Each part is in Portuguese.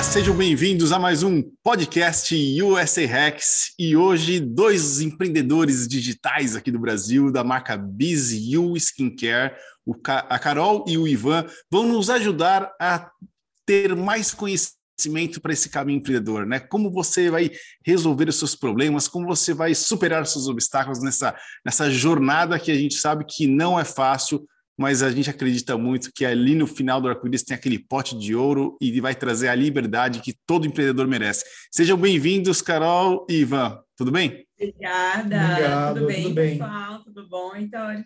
Olá, sejam bem-vindos a mais um podcast USA Hacks e hoje dois empreendedores digitais aqui do Brasil da marca BizU Skincare, a Carol e o Ivan, vão nos ajudar a ter mais conhecimento para esse caminho empreendedor, né? Como você vai resolver os seus problemas, como você vai superar os seus obstáculos nessa, nessa jornada que a gente sabe que não é fácil, mas a gente acredita muito que ali no final do arco-íris tem aquele pote de ouro e vai trazer a liberdade que todo empreendedor merece. Sejam bem-vindos, Carol e Ivan. Tudo bem? Obrigada. Obrigado, tudo bem, tudo bem, pessoal? Tudo bom, então?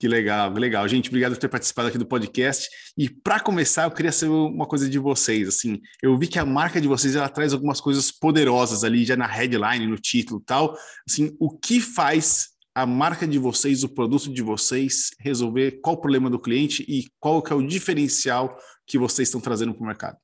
Que legal, legal. Gente, obrigado por ter participado aqui do podcast. E para começar, eu queria saber uma coisa de vocês. Assim, eu vi que a marca de vocês ela traz algumas coisas poderosas ali já na headline, no título, tal. Assim, o que faz a marca de vocês, o produto de vocês, resolver qual o problema do cliente e qual que é o diferencial que vocês estão trazendo para o mercado.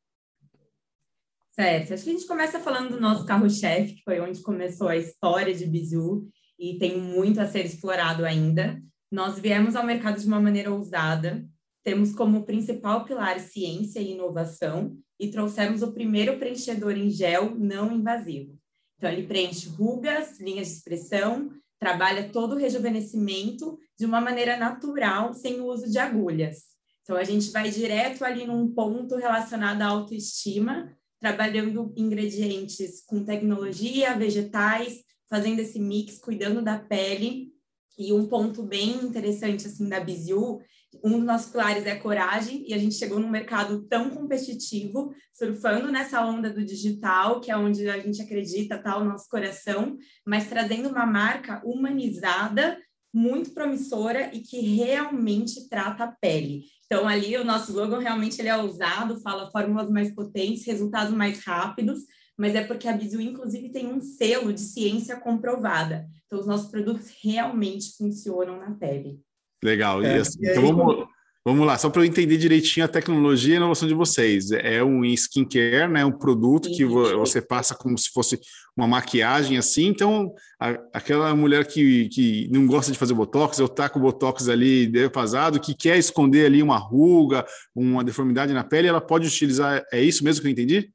Certo. Acho que a gente começa falando do nosso carro-chefe, que foi onde começou a história de Bizu e tem muito a ser explorado ainda. Nós viemos ao mercado de uma maneira ousada, temos como principal pilar ciência e inovação e trouxemos o primeiro preenchedor em gel não invasivo. Então, ele preenche rugas, linhas de expressão, trabalha todo o rejuvenescimento de uma maneira natural, sem o uso de agulhas. Então, a gente vai direto ali num ponto relacionado à autoestima, trabalhando ingredientes com tecnologia, vegetais, fazendo esse mix, cuidando da pele. E um ponto bem interessante assim da Biziu um dos nossos pilares é coragem, e a gente chegou num mercado tão competitivo, surfando nessa onda do digital, que é onde a gente acredita, tá o nosso coração, mas trazendo uma marca humanizada, muito promissora e que realmente trata a pele. Então, ali o nosso slogan realmente ele é ousado, fala fórmulas mais potentes, resultados mais rápidos, mas é porque a Bizu, inclusive, tem um selo de ciência comprovada. Então, os nossos produtos realmente funcionam na pele. Legal. É, assim, então vamos, vamos lá, só para eu entender direitinho a tecnologia e a inovação de vocês. É um skincare, né? Um produto que você passa como se fosse uma maquiagem assim. Então, a, aquela mulher que, que não gosta de fazer botox, ou tá com o botox ali defasado, que quer esconder ali uma ruga, uma deformidade na pele, ela pode utilizar. É isso mesmo que eu entendi?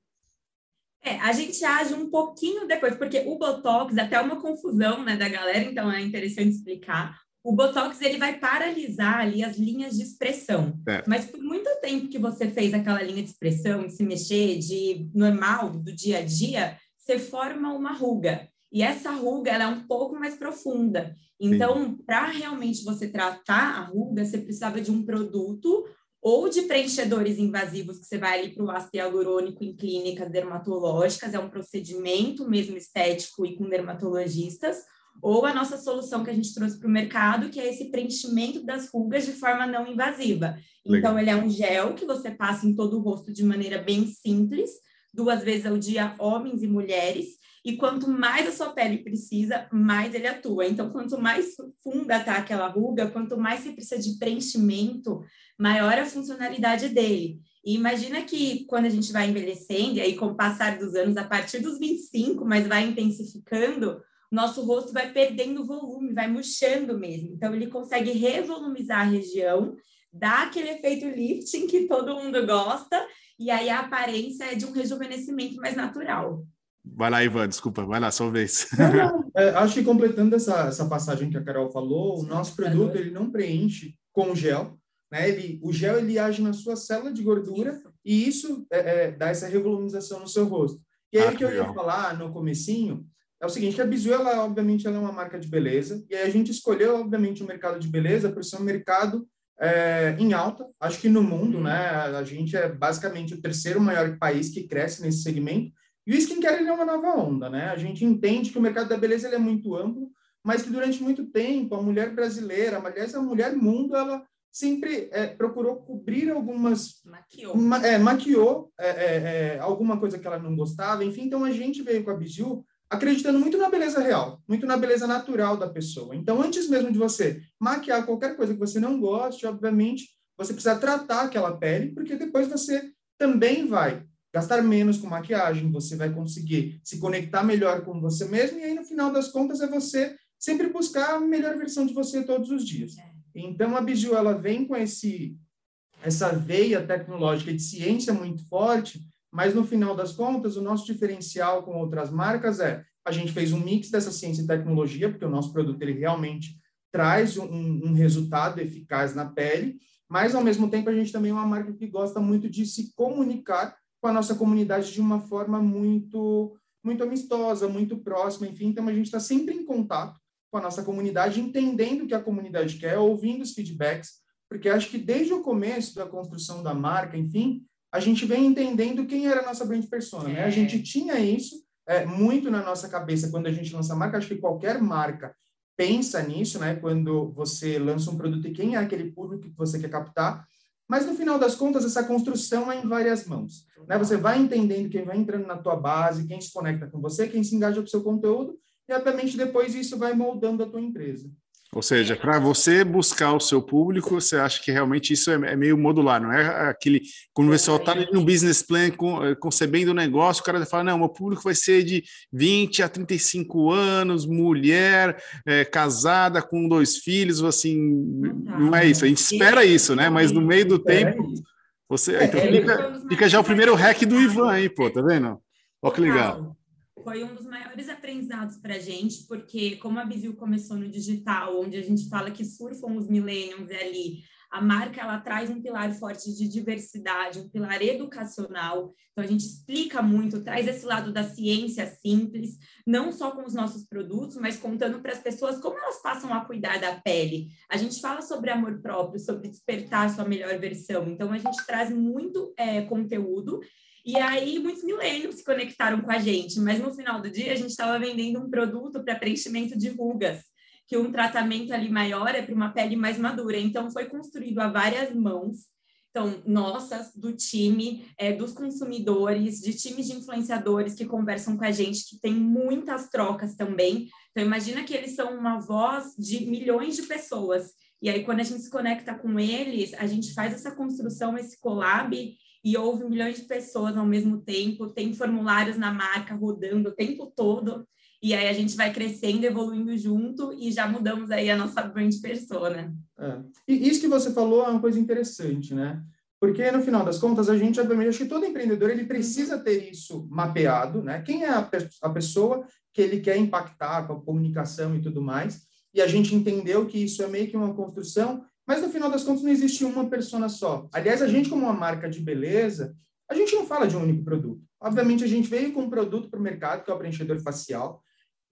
É, a gente age um pouquinho depois, porque o Botox até uma confusão né, da galera, então é interessante explicar. O Botox ele vai paralisar ali as linhas de expressão. É. Mas por muito tempo que você fez aquela linha de expressão, de se mexer, de normal, do dia a dia, você forma uma ruga. E essa ruga ela é um pouco mais profunda. Então, para realmente você tratar a ruga, você precisava de um produto ou de preenchedores invasivos, que você vai ali para o ácido hialurônico em clínicas dermatológicas, é um procedimento mesmo estético e com dermatologistas, ou a nossa solução que a gente trouxe para o mercado, que é esse preenchimento das rugas de forma não invasiva. Legal. Então, ele é um gel que você passa em todo o rosto de maneira bem simples, duas vezes ao dia, homens e mulheres, e quanto mais a sua pele precisa, mais ele atua. Então, quanto mais funda tá aquela ruga, quanto mais você precisa de preenchimento, maior a funcionalidade dele. E imagina que quando a gente vai envelhecendo, e aí com o passar dos anos, a partir dos 25, mas vai intensificando, nosso rosto vai perdendo volume, vai murchando mesmo. Então, ele consegue revolumizar a região, dar aquele efeito lifting que todo mundo gosta, e aí a aparência é de um rejuvenescimento mais natural. Vai lá, Ivan, desculpa, vai lá, sua vez. É, acho que completando essa, essa passagem que a Carol falou, o nosso produto ele não preenche com gel, né? Ele, o gel ele age na sua célula de gordura isso. e isso é, é, dá essa revolumização no seu rosto. E aí ah, que eu ia falar no comecinho é o seguinte, a Bizu, ela, obviamente, ela é uma marca de beleza, e a gente escolheu, obviamente, o mercado de beleza por ser um mercado é, em alta, acho que no mundo, né? A gente é basicamente o terceiro maior país que cresce nesse segmento, e o skincare é uma nova onda, né? A gente entende que o mercado da beleza é muito amplo, mas que durante muito tempo a mulher brasileira, aliás, a mulher mundo, ela sempre é, procurou cobrir algumas... Maquiou. Ma, é, maquiou é, é, é, alguma coisa que ela não gostava, enfim, então a gente veio com a Bizu acreditando muito na beleza real, muito na beleza natural da pessoa. Então, antes mesmo de você maquiar qualquer coisa que você não goste, obviamente, você precisa tratar aquela pele, porque depois você também vai gastar menos com maquiagem, você vai conseguir se conectar melhor com você mesmo, e aí, no final das contas, é você sempre buscar a melhor versão de você todos os dias. É. Então, a Biju, ela vem com esse essa veia tecnológica de ciência muito forte, Mas no final das contas, o nosso diferencial com outras marcas é a gente fez um mix dessa ciência e tecnologia, porque o nosso produto ele realmente traz um, um resultado eficaz na pele, mas ao mesmo tempo a gente também é uma marca que gosta muito de se comunicar com a nossa comunidade de uma forma muito muito amistosa, muito próxima, enfim, então a gente está sempre em contato com a nossa comunidade, entendendo o que a comunidade quer, ouvindo os feedbacks, porque acho que desde o começo da construção da marca, enfim, a gente vem entendendo quem era a nossa brand persona, né? A gente tinha isso é, muito na nossa cabeça quando a gente lança a marca, acho que qualquer marca pensa nisso, né? Quando você lança um produto e quem é aquele público que você quer captar, mas no final das contas essa construção é em várias mãos, né? Você vai entendendo quem vai entrando na tua base, quem se conecta com você, quem se engaja com o seu conteúdo e obviamente depois isso vai moldando a tua empresa. Ou seja, para você buscar o seu público, você acha que realmente isso é, é meio modular, não é aquele. Quando o pessoal está no business plan eh, concebendo o negócio, o cara fala: não, meu público vai ser de 20 a 35 anos, mulher, é, casada com dois filhos, assim, não é isso. A gente espera isso, né? Mas no meio do tempo, você. Então fica, fica já o primeiro hack do Ivan aí, pô, tá vendo? Olha que legal foi um dos maiores aprendizados para a gente, porque como a Bizil começou no digital, onde a gente fala que surfam os millennials ali, a marca ela traz um pilar forte de diversidade, um pilar educacional. Então a gente explica muito, traz esse lado da ciência simples, não só com os nossos produtos, mas contando para as pessoas como elas passam a cuidar da pele. A gente fala sobre amor próprio, sobre despertar a sua melhor versão. Então a gente traz muito é, conteúdo e aí, muitos milênios se conectaram com a gente, mas no final do dia, a gente estava vendendo um produto para preenchimento de rugas, que um tratamento ali maior é para uma pele mais madura. Então, foi construído a várias mãos. Então, nossas, do time, é, dos consumidores, de times de influenciadores que conversam com a gente, que tem muitas trocas também. Então, imagina que eles são uma voz de milhões de pessoas. E aí, quando a gente se conecta com eles, a gente faz essa construção, esse collab, e ouve milhões de pessoas ao mesmo tempo, tem formulários na marca rodando o tempo todo, e aí a gente vai crescendo, evoluindo junto e já mudamos aí a nossa brand persona. É. E isso que você falou é uma coisa interessante, né? Porque no final das contas, a gente, obviamente, acho que todo empreendedor ele precisa ter isso mapeado, né? Quem é a, pe a pessoa que ele quer impactar com a comunicação e tudo mais. E a gente entendeu que isso é meio que uma construção mas no final das contas não existe uma persona só. Aliás, a gente como uma marca de beleza, a gente não fala de um único produto. Obviamente a gente veio com um produto para o mercado que é o preenchedor facial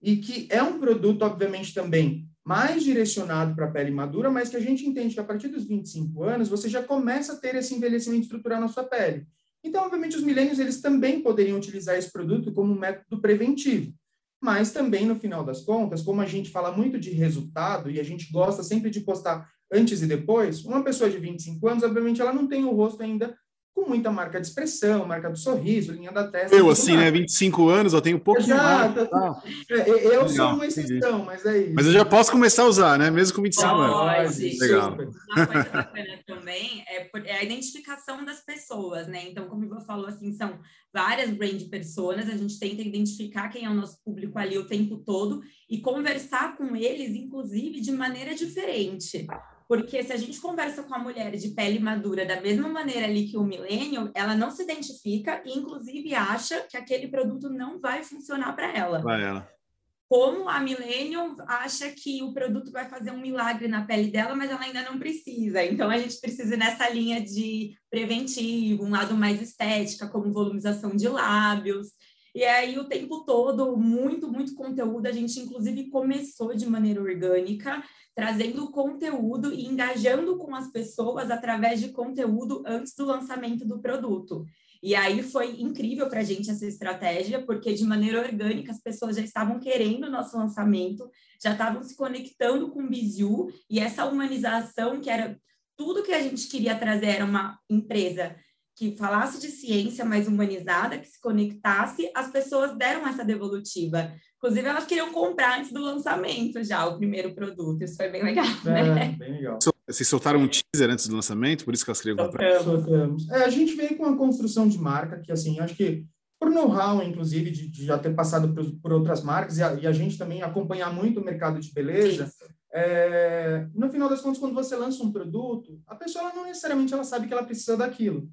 e que é um produto obviamente também mais direcionado para a pele madura, mas que a gente entende que a partir dos 25 anos você já começa a ter esse envelhecimento estrutural na sua pele. Então, obviamente, os milênios eles também poderiam utilizar esse produto como um método preventivo. Mas também, no final das contas, como a gente fala muito de resultado e a gente gosta sempre de postar antes e depois, uma pessoa de 25 anos, obviamente, ela não tem o rosto ainda com muita marca de expressão, marca do sorriso, linha da testa. Eu, assim, mais. né? 25 anos, eu tenho pouco Exato. Ah. É, eu Legal, sou uma exceção, mas é isso. Mas eu já posso começar a usar, né? Mesmo com 25 anos. Legal. Uma coisa bacana também é, é, a identificação das pessoas, né? Então, como eu falou, assim, são várias brand personas, a gente tenta identificar quem é o nosso público ali o tempo todo e conversar com eles, inclusive, de maneira diferente. Porque se a gente conversa com a mulher de pele madura da mesma maneira ali que o milênio, ela não se identifica e, inclusive, acha que aquele produto não vai funcionar para ela. Para ela. Como a Millennium acha que o produto vai fazer um milagre na pele dela, mas ela ainda não precisa. Então, a gente precisa ir nessa linha de preventivo, um lado mais estética, como volumização de lábios. E aí, o tempo todo, muito, muito conteúdo. A gente, inclusive, começou de maneira orgânica, trazendo conteúdo e engajando com as pessoas através de conteúdo antes do lançamento do produto. E aí foi incrível para a gente essa estratégia, porque de maneira orgânica as pessoas já estavam querendo o nosso lançamento, já estavam se conectando com o Bizu, e essa humanização, que era tudo que a gente queria trazer, era uma empresa que falasse de ciência mais humanizada, que se conectasse, as pessoas deram essa devolutiva. Inclusive, elas queriam comprar antes do lançamento já o primeiro produto. Isso foi bem legal, é, né? Bem legal. Vocês soltaram um teaser antes do lançamento, por isso que elas queriam comprar? Soltamos. É, a gente veio com uma construção de marca que, assim, acho que por know-how, inclusive, de, de, já ter passado por, por outras marcas e a, e a, gente também acompanhar muito o mercado de beleza, é, no final das contas, quando você lança um produto, a pessoa não necessariamente ela sabe que ela precisa daquilo.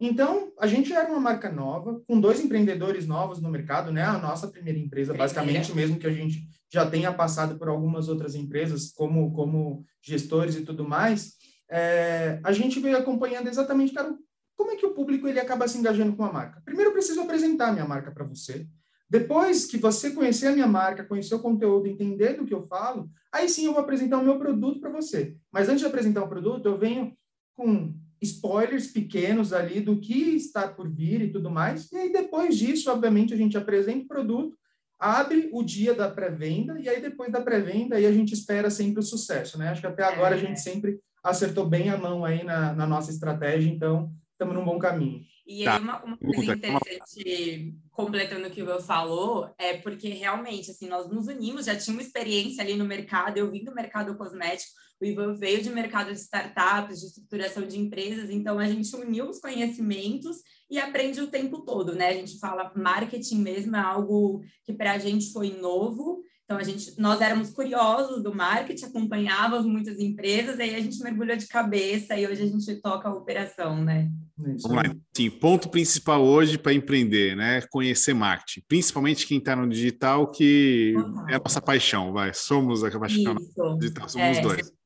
Então, a gente era uma marca nova, com dois empreendedores novos no mercado, né? A nossa primeira empresa, basicamente, mesmo que a gente já tenha passado por algumas outras empresas, como, como gestores e tudo mais, é, a gente veio acompanhando exatamente, cara, como é que o público ele acaba se engajando com a marca. Primeiro, eu preciso apresentar a minha marca para você. Depois que você conhecer a minha marca, conhecer o conteúdo, entender do que eu falo, aí sim eu vou apresentar o meu produto para você. Mas antes de apresentar o produto, eu venho com spoilers pequenos ali do que está por vir e tudo mais. E aí, depois disso, obviamente, a gente apresenta o produto, abre o dia da pré-venda, e aí, depois da pré-venda, aí a gente espera sempre o sucesso, né? Acho que até agora a gente sempre acertou bem a mão aí na, na nossa estratégia, então estamos num bom caminho. E tá. aí, uma, uma coisa interessante, completando o que o Will falou, é porque realmente, assim, nós nos unimos, já tinha uma experiência ali no mercado, eu vim do mercado cosmético, o Ivan veio de mercado de startups, de estruturação de empresas, então a gente uniu os conhecimentos e aprende o tempo todo, né? A gente fala marketing mesmo, é algo que para a gente foi novo, então, a gente, nós éramos curiosos do marketing, acompanhávamos muitas empresas, aí a gente mergulhou de cabeça e hoje a gente toca a operação, né? Vamos lá. Sim, ponto principal hoje para empreender, né? Conhecer marketing. Principalmente quem está no digital, que é a nossa paixão, vai. Somos a paixão digital, somos é. os dois.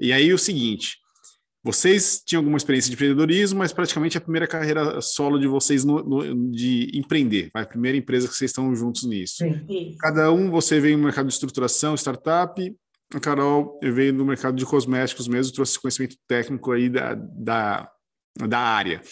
E aí o seguinte, vocês tinham alguma experiência de empreendedorismo, mas praticamente a primeira carreira solo de vocês no, no, de empreender, a primeira empresa que vocês estão juntos nisso. Sim. Cada um, você veio no mercado de estruturação, startup, a Carol veio no mercado de cosméticos mesmo, trouxe conhecimento técnico aí da, da, da área.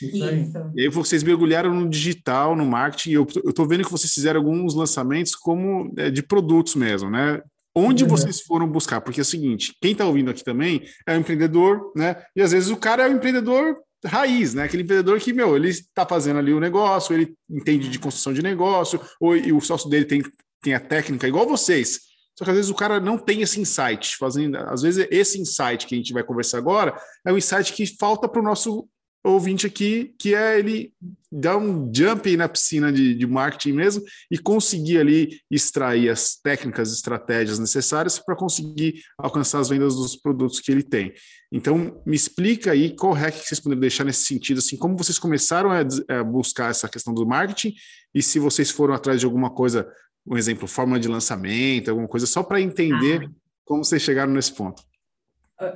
Isso. E aí vocês mergulharam no digital, no marketing, e eu estou vendo que vocês fizeram alguns lançamentos como é, de produtos mesmo, né? Onde uhum. vocês foram buscar? Porque é o seguinte, quem está ouvindo aqui também é um empreendedor, né? E às vezes o cara é um empreendedor raiz, né? Aquele empreendedor que, meu, ele está fazendo ali o negócio, ele entende de construção de negócio, ou e o sócio dele tem, tem a técnica igual vocês. Só que às vezes o cara não tem esse insight, fazendo, às vezes esse insight que a gente vai conversar agora é um insight que falta para o nosso ouvinte aqui, que é ele dar um jump na piscina de, de marketing mesmo e conseguir ali extrair as técnicas, estratégias necessárias para conseguir alcançar as vendas dos produtos que ele tem. Então, me explica aí qual é que vocês poderiam deixar nesse sentido, assim, como vocês começaram a, a buscar essa questão do marketing e se vocês foram atrás de alguma coisa, um exemplo, fórmula de lançamento, alguma coisa, só para entender ah. como vocês chegaram nesse ponto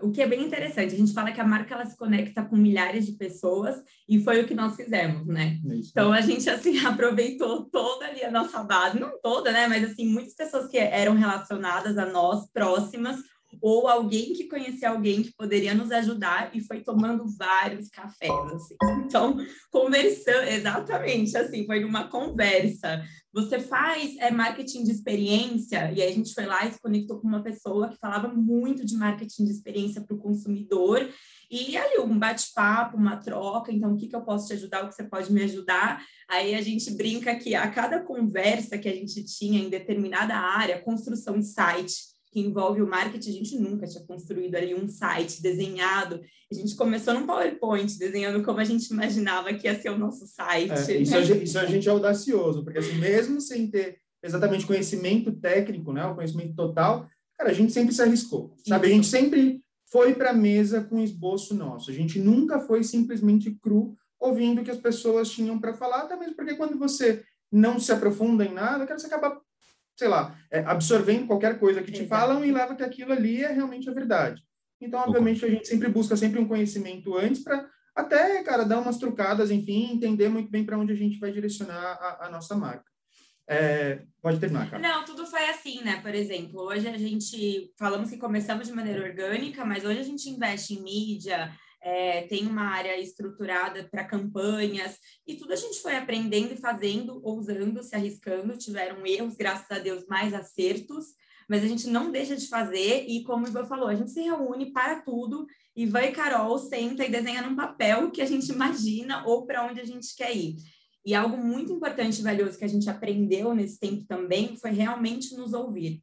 o que é bem interessante, a gente fala que a marca ela se conecta com milhares de pessoas e foi o que nós fizemos, né? É isso. Então a gente assim aproveitou toda ali a nossa base, não toda, né, mas assim muitas pessoas que eram relacionadas a nós próximas ou alguém que conhecia alguém que poderia nos ajudar e foi tomando vários cafés, assim. Então, conversando, exatamente, assim, foi numa conversa. Você faz é, marketing de experiência, e aí a gente foi lá e se conectou com uma pessoa que falava muito de marketing de experiência para o consumidor, e ali um bate-papo, uma troca, então o que, que eu posso te ajudar, o que você pode me ajudar. Aí a gente brinca que a cada conversa que a gente tinha em determinada área, construção de site, que envolve o marketing, a gente nunca tinha construído ali um site desenhado. A gente começou num PowerPoint, desenhando como a gente imaginava que ia ser o nosso site. É, isso, a gente, isso a gente é audacioso, porque assim, mesmo sem ter exatamente conhecimento técnico, né, o conhecimento total, cara, a gente sempre se arriscou, sabe? Isso. A gente sempre foi para a mesa com um esboço nosso. A gente nunca foi simplesmente cru, ouvindo o que as pessoas tinham para falar, até mesmo porque quando você não se aprofunda em nada, cara, você acaba sei lá, é, absorvendo qualquer coisa que te falam e leva que aquilo ali é realmente a verdade. Então, obviamente, a gente sempre busca sempre um conhecimento antes para até, cara, dar umas trucadas, enfim, entender muito bem para onde a gente vai direcionar a, a nossa marca. É, pode terminar, cara. Não, tudo foi assim, né? Por exemplo, hoje a gente falamos que começamos de maneira orgânica, mas hoje a gente investe em mídia, é, tem uma área estruturada para campanhas, e tudo a gente foi aprendendo e fazendo, ousando, se arriscando. Tiveram erros, graças a Deus, mais acertos, mas a gente não deixa de fazer. E como o Ivan falou, a gente se reúne para tudo. Ivan e Carol senta e desenha num papel que a gente imagina ou para onde a gente quer ir. E algo muito importante e valioso que a gente aprendeu nesse tempo também foi realmente nos ouvir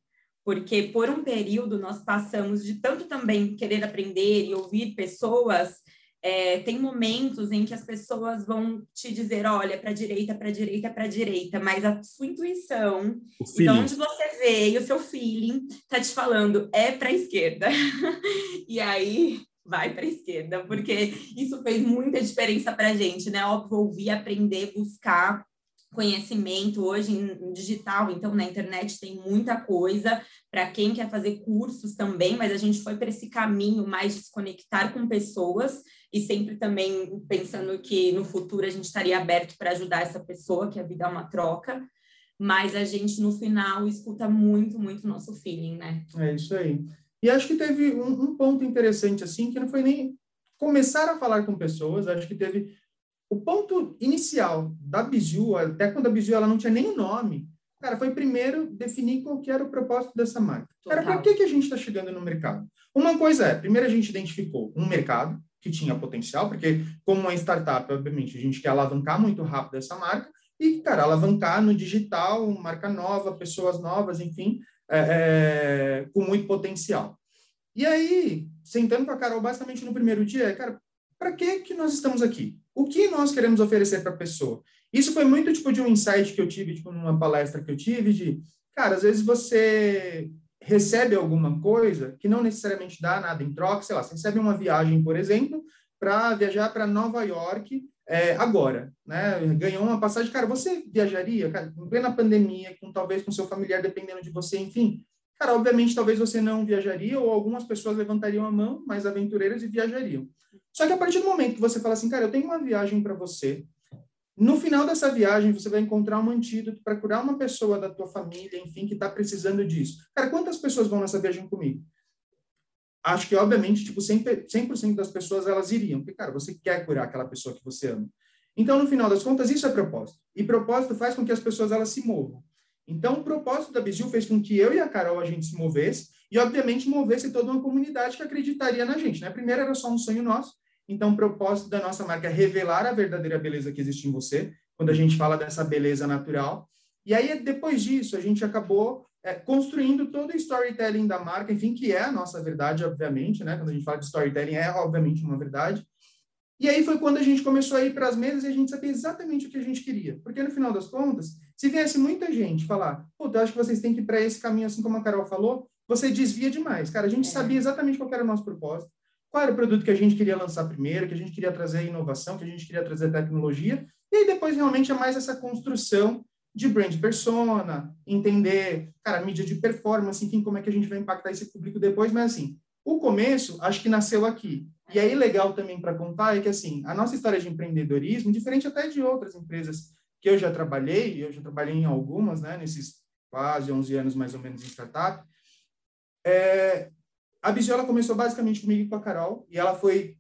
porque por um período nós passamos de tanto também querer aprender e ouvir pessoas, é, tem momentos em que as pessoas vão te dizer, olha, para a direita, para a direita, para a direita, mas a sua intuição, de onde você veio, o seu feeling, tá te falando, é para a esquerda. e aí vai para a esquerda, porque isso fez muita diferença para a gente, né? Óbvio, ouvir, aprender, buscar conhecimento hoje em digital, então na internet tem muita coisa para quem quer fazer cursos também, mas a gente foi para esse caminho mais de se conectar com pessoas e sempre também pensando que no futuro a gente estaria aberto para ajudar essa pessoa, que a vida é uma troca, mas a gente no final escuta muito, muito nosso feeling, né? É isso aí. E acho que teve um, um ponto interessante assim, que não foi nem começar a falar com pessoas, acho que teve o ponto inicial da Bijou, até quando a Bijou ela não tinha nem nome, cara, foi primeiro definir qual que era o propósito dessa marca. Cara, para que, que a gente está chegando no mercado? Uma coisa é, primeiro a gente identificou um mercado que tinha potencial, porque como uma startup, obviamente, a gente quer alavancar muito rápido essa marca, e, cara, alavancar no digital, marca nova, pessoas novas, enfim, é, é, com muito potencial. E aí, sentando com a Carol, basicamente no primeiro dia, é, cara, para que que nós estamos aqui? O que nós queremos oferecer para a pessoa? Isso foi muito tipo de um insight que eu tive, tipo numa palestra que eu tive de, cara, às vezes você recebe alguma coisa que não necessariamente dá nada em troca, sei lá, você recebe uma viagem, por exemplo, para viajar para Nova York é, agora, né? Ganhou uma passagem, cara, você viajaria, cara, em plena pandemia, com talvez com seu familiar dependendo de você, enfim, cara, obviamente talvez você não viajaria ou algumas pessoas levantariam a mão, mais aventureiras e viajariam. Só que a partir do momento que você fala assim, cara, eu tenho uma viagem para você, no final dessa viagem você vai encontrar um antídoto para curar uma pessoa da tua família, enfim, que está precisando disso. Cara, quantas pessoas vão nessa viagem comigo? Acho que, obviamente, tipo, 100%, 100 das pessoas elas iriam, porque, cara, você quer curar aquela pessoa que você ama. Então, no final das contas, isso é propósito. E propósito faz com que as pessoas elas se movam. Então, o propósito da Bizil fez com que eu e a Carol a gente se movesse e, obviamente, movesse toda uma comunidade que acreditaria na gente. Né? Primeiro era só um sonho nosso, então o propósito da nossa marca é revelar a verdadeira beleza que existe em você, quando a gente fala dessa beleza natural. E aí, depois disso, a gente acabou é, construindo todo o storytelling da marca, enfim, que é a nossa verdade, obviamente, né? Quando a gente fala de storytelling, é obviamente uma verdade. E aí foi quando a gente começou a ir para as mesas e a gente sabia exatamente o que a gente queria. Porque no final das contas, se viesse muita gente falar, puta, eu acho que vocês têm que ir para esse caminho, assim como a Carol falou, você desvia demais. Cara, a gente é. sabia exatamente qual era o nosso propósito, qual era o produto que a gente queria lançar primeiro, que a gente queria trazer inovação, que a gente queria trazer tecnologia, e aí depois realmente é mais essa construção de brand persona, entender, cara, mídia de performance, enfim, como é que a gente vai impactar esse público depois, mas assim, o começo acho que nasceu aqui. E aí legal também para contar é que assim, a nossa história de empreendedorismo, diferente até de outras empresas que eu já trabalhei, eu já trabalhei em algumas, né, nesses quase 11 anos mais ou menos em startup, é, a Bigiola começou basicamente comigo e com a Carol, e ela foi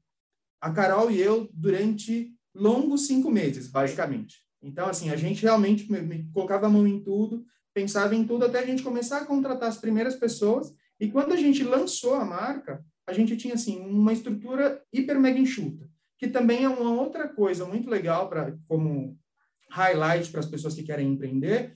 a Carol e eu durante longos cinco meses, basicamente. Então, assim, a gente realmente me, me colocava a mão em tudo, pensava em tudo, até a gente começar a contratar as primeiras pessoas, e quando a gente lançou a marca, a gente tinha, assim, uma estrutura hiper mega enxuta, que também é uma outra coisa muito legal para como highlight para as pessoas que querem empreender,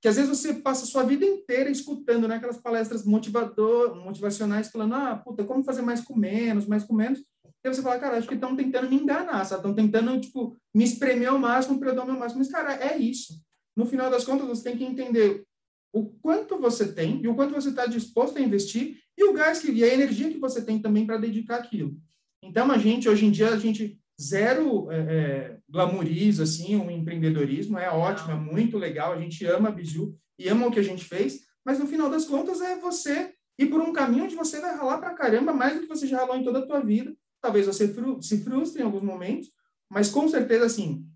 que às vezes você passa a sua vida inteira escutando né, aquelas palestras motivador, motivacionais falando, ah, puta, como fazer mais com menos, mais com menos. E você fala, cara, acho que estão tentando me enganar, Estão tentando, tipo, me espremer ao máximo para eu dar o meu máximo. Mas, cara, é isso. No final das contas, você tem que entender o quanto você tem e o quanto você está disposto a investir e o gás que, e a energia que você tem também para dedicar aquilo. Então, a gente, hoje em dia, a gente zero é, é, glamouriza, assim, o um empreendedorismo, é ótimo, é muito legal, a gente ama a Biju e ama o que a gente fez, mas no final das contas é você ir por um caminho onde você vai ralar para caramba mais do que você já ralou em toda a tua vida, talvez você fru se frustre em alguns momentos, mas com certeza, assim,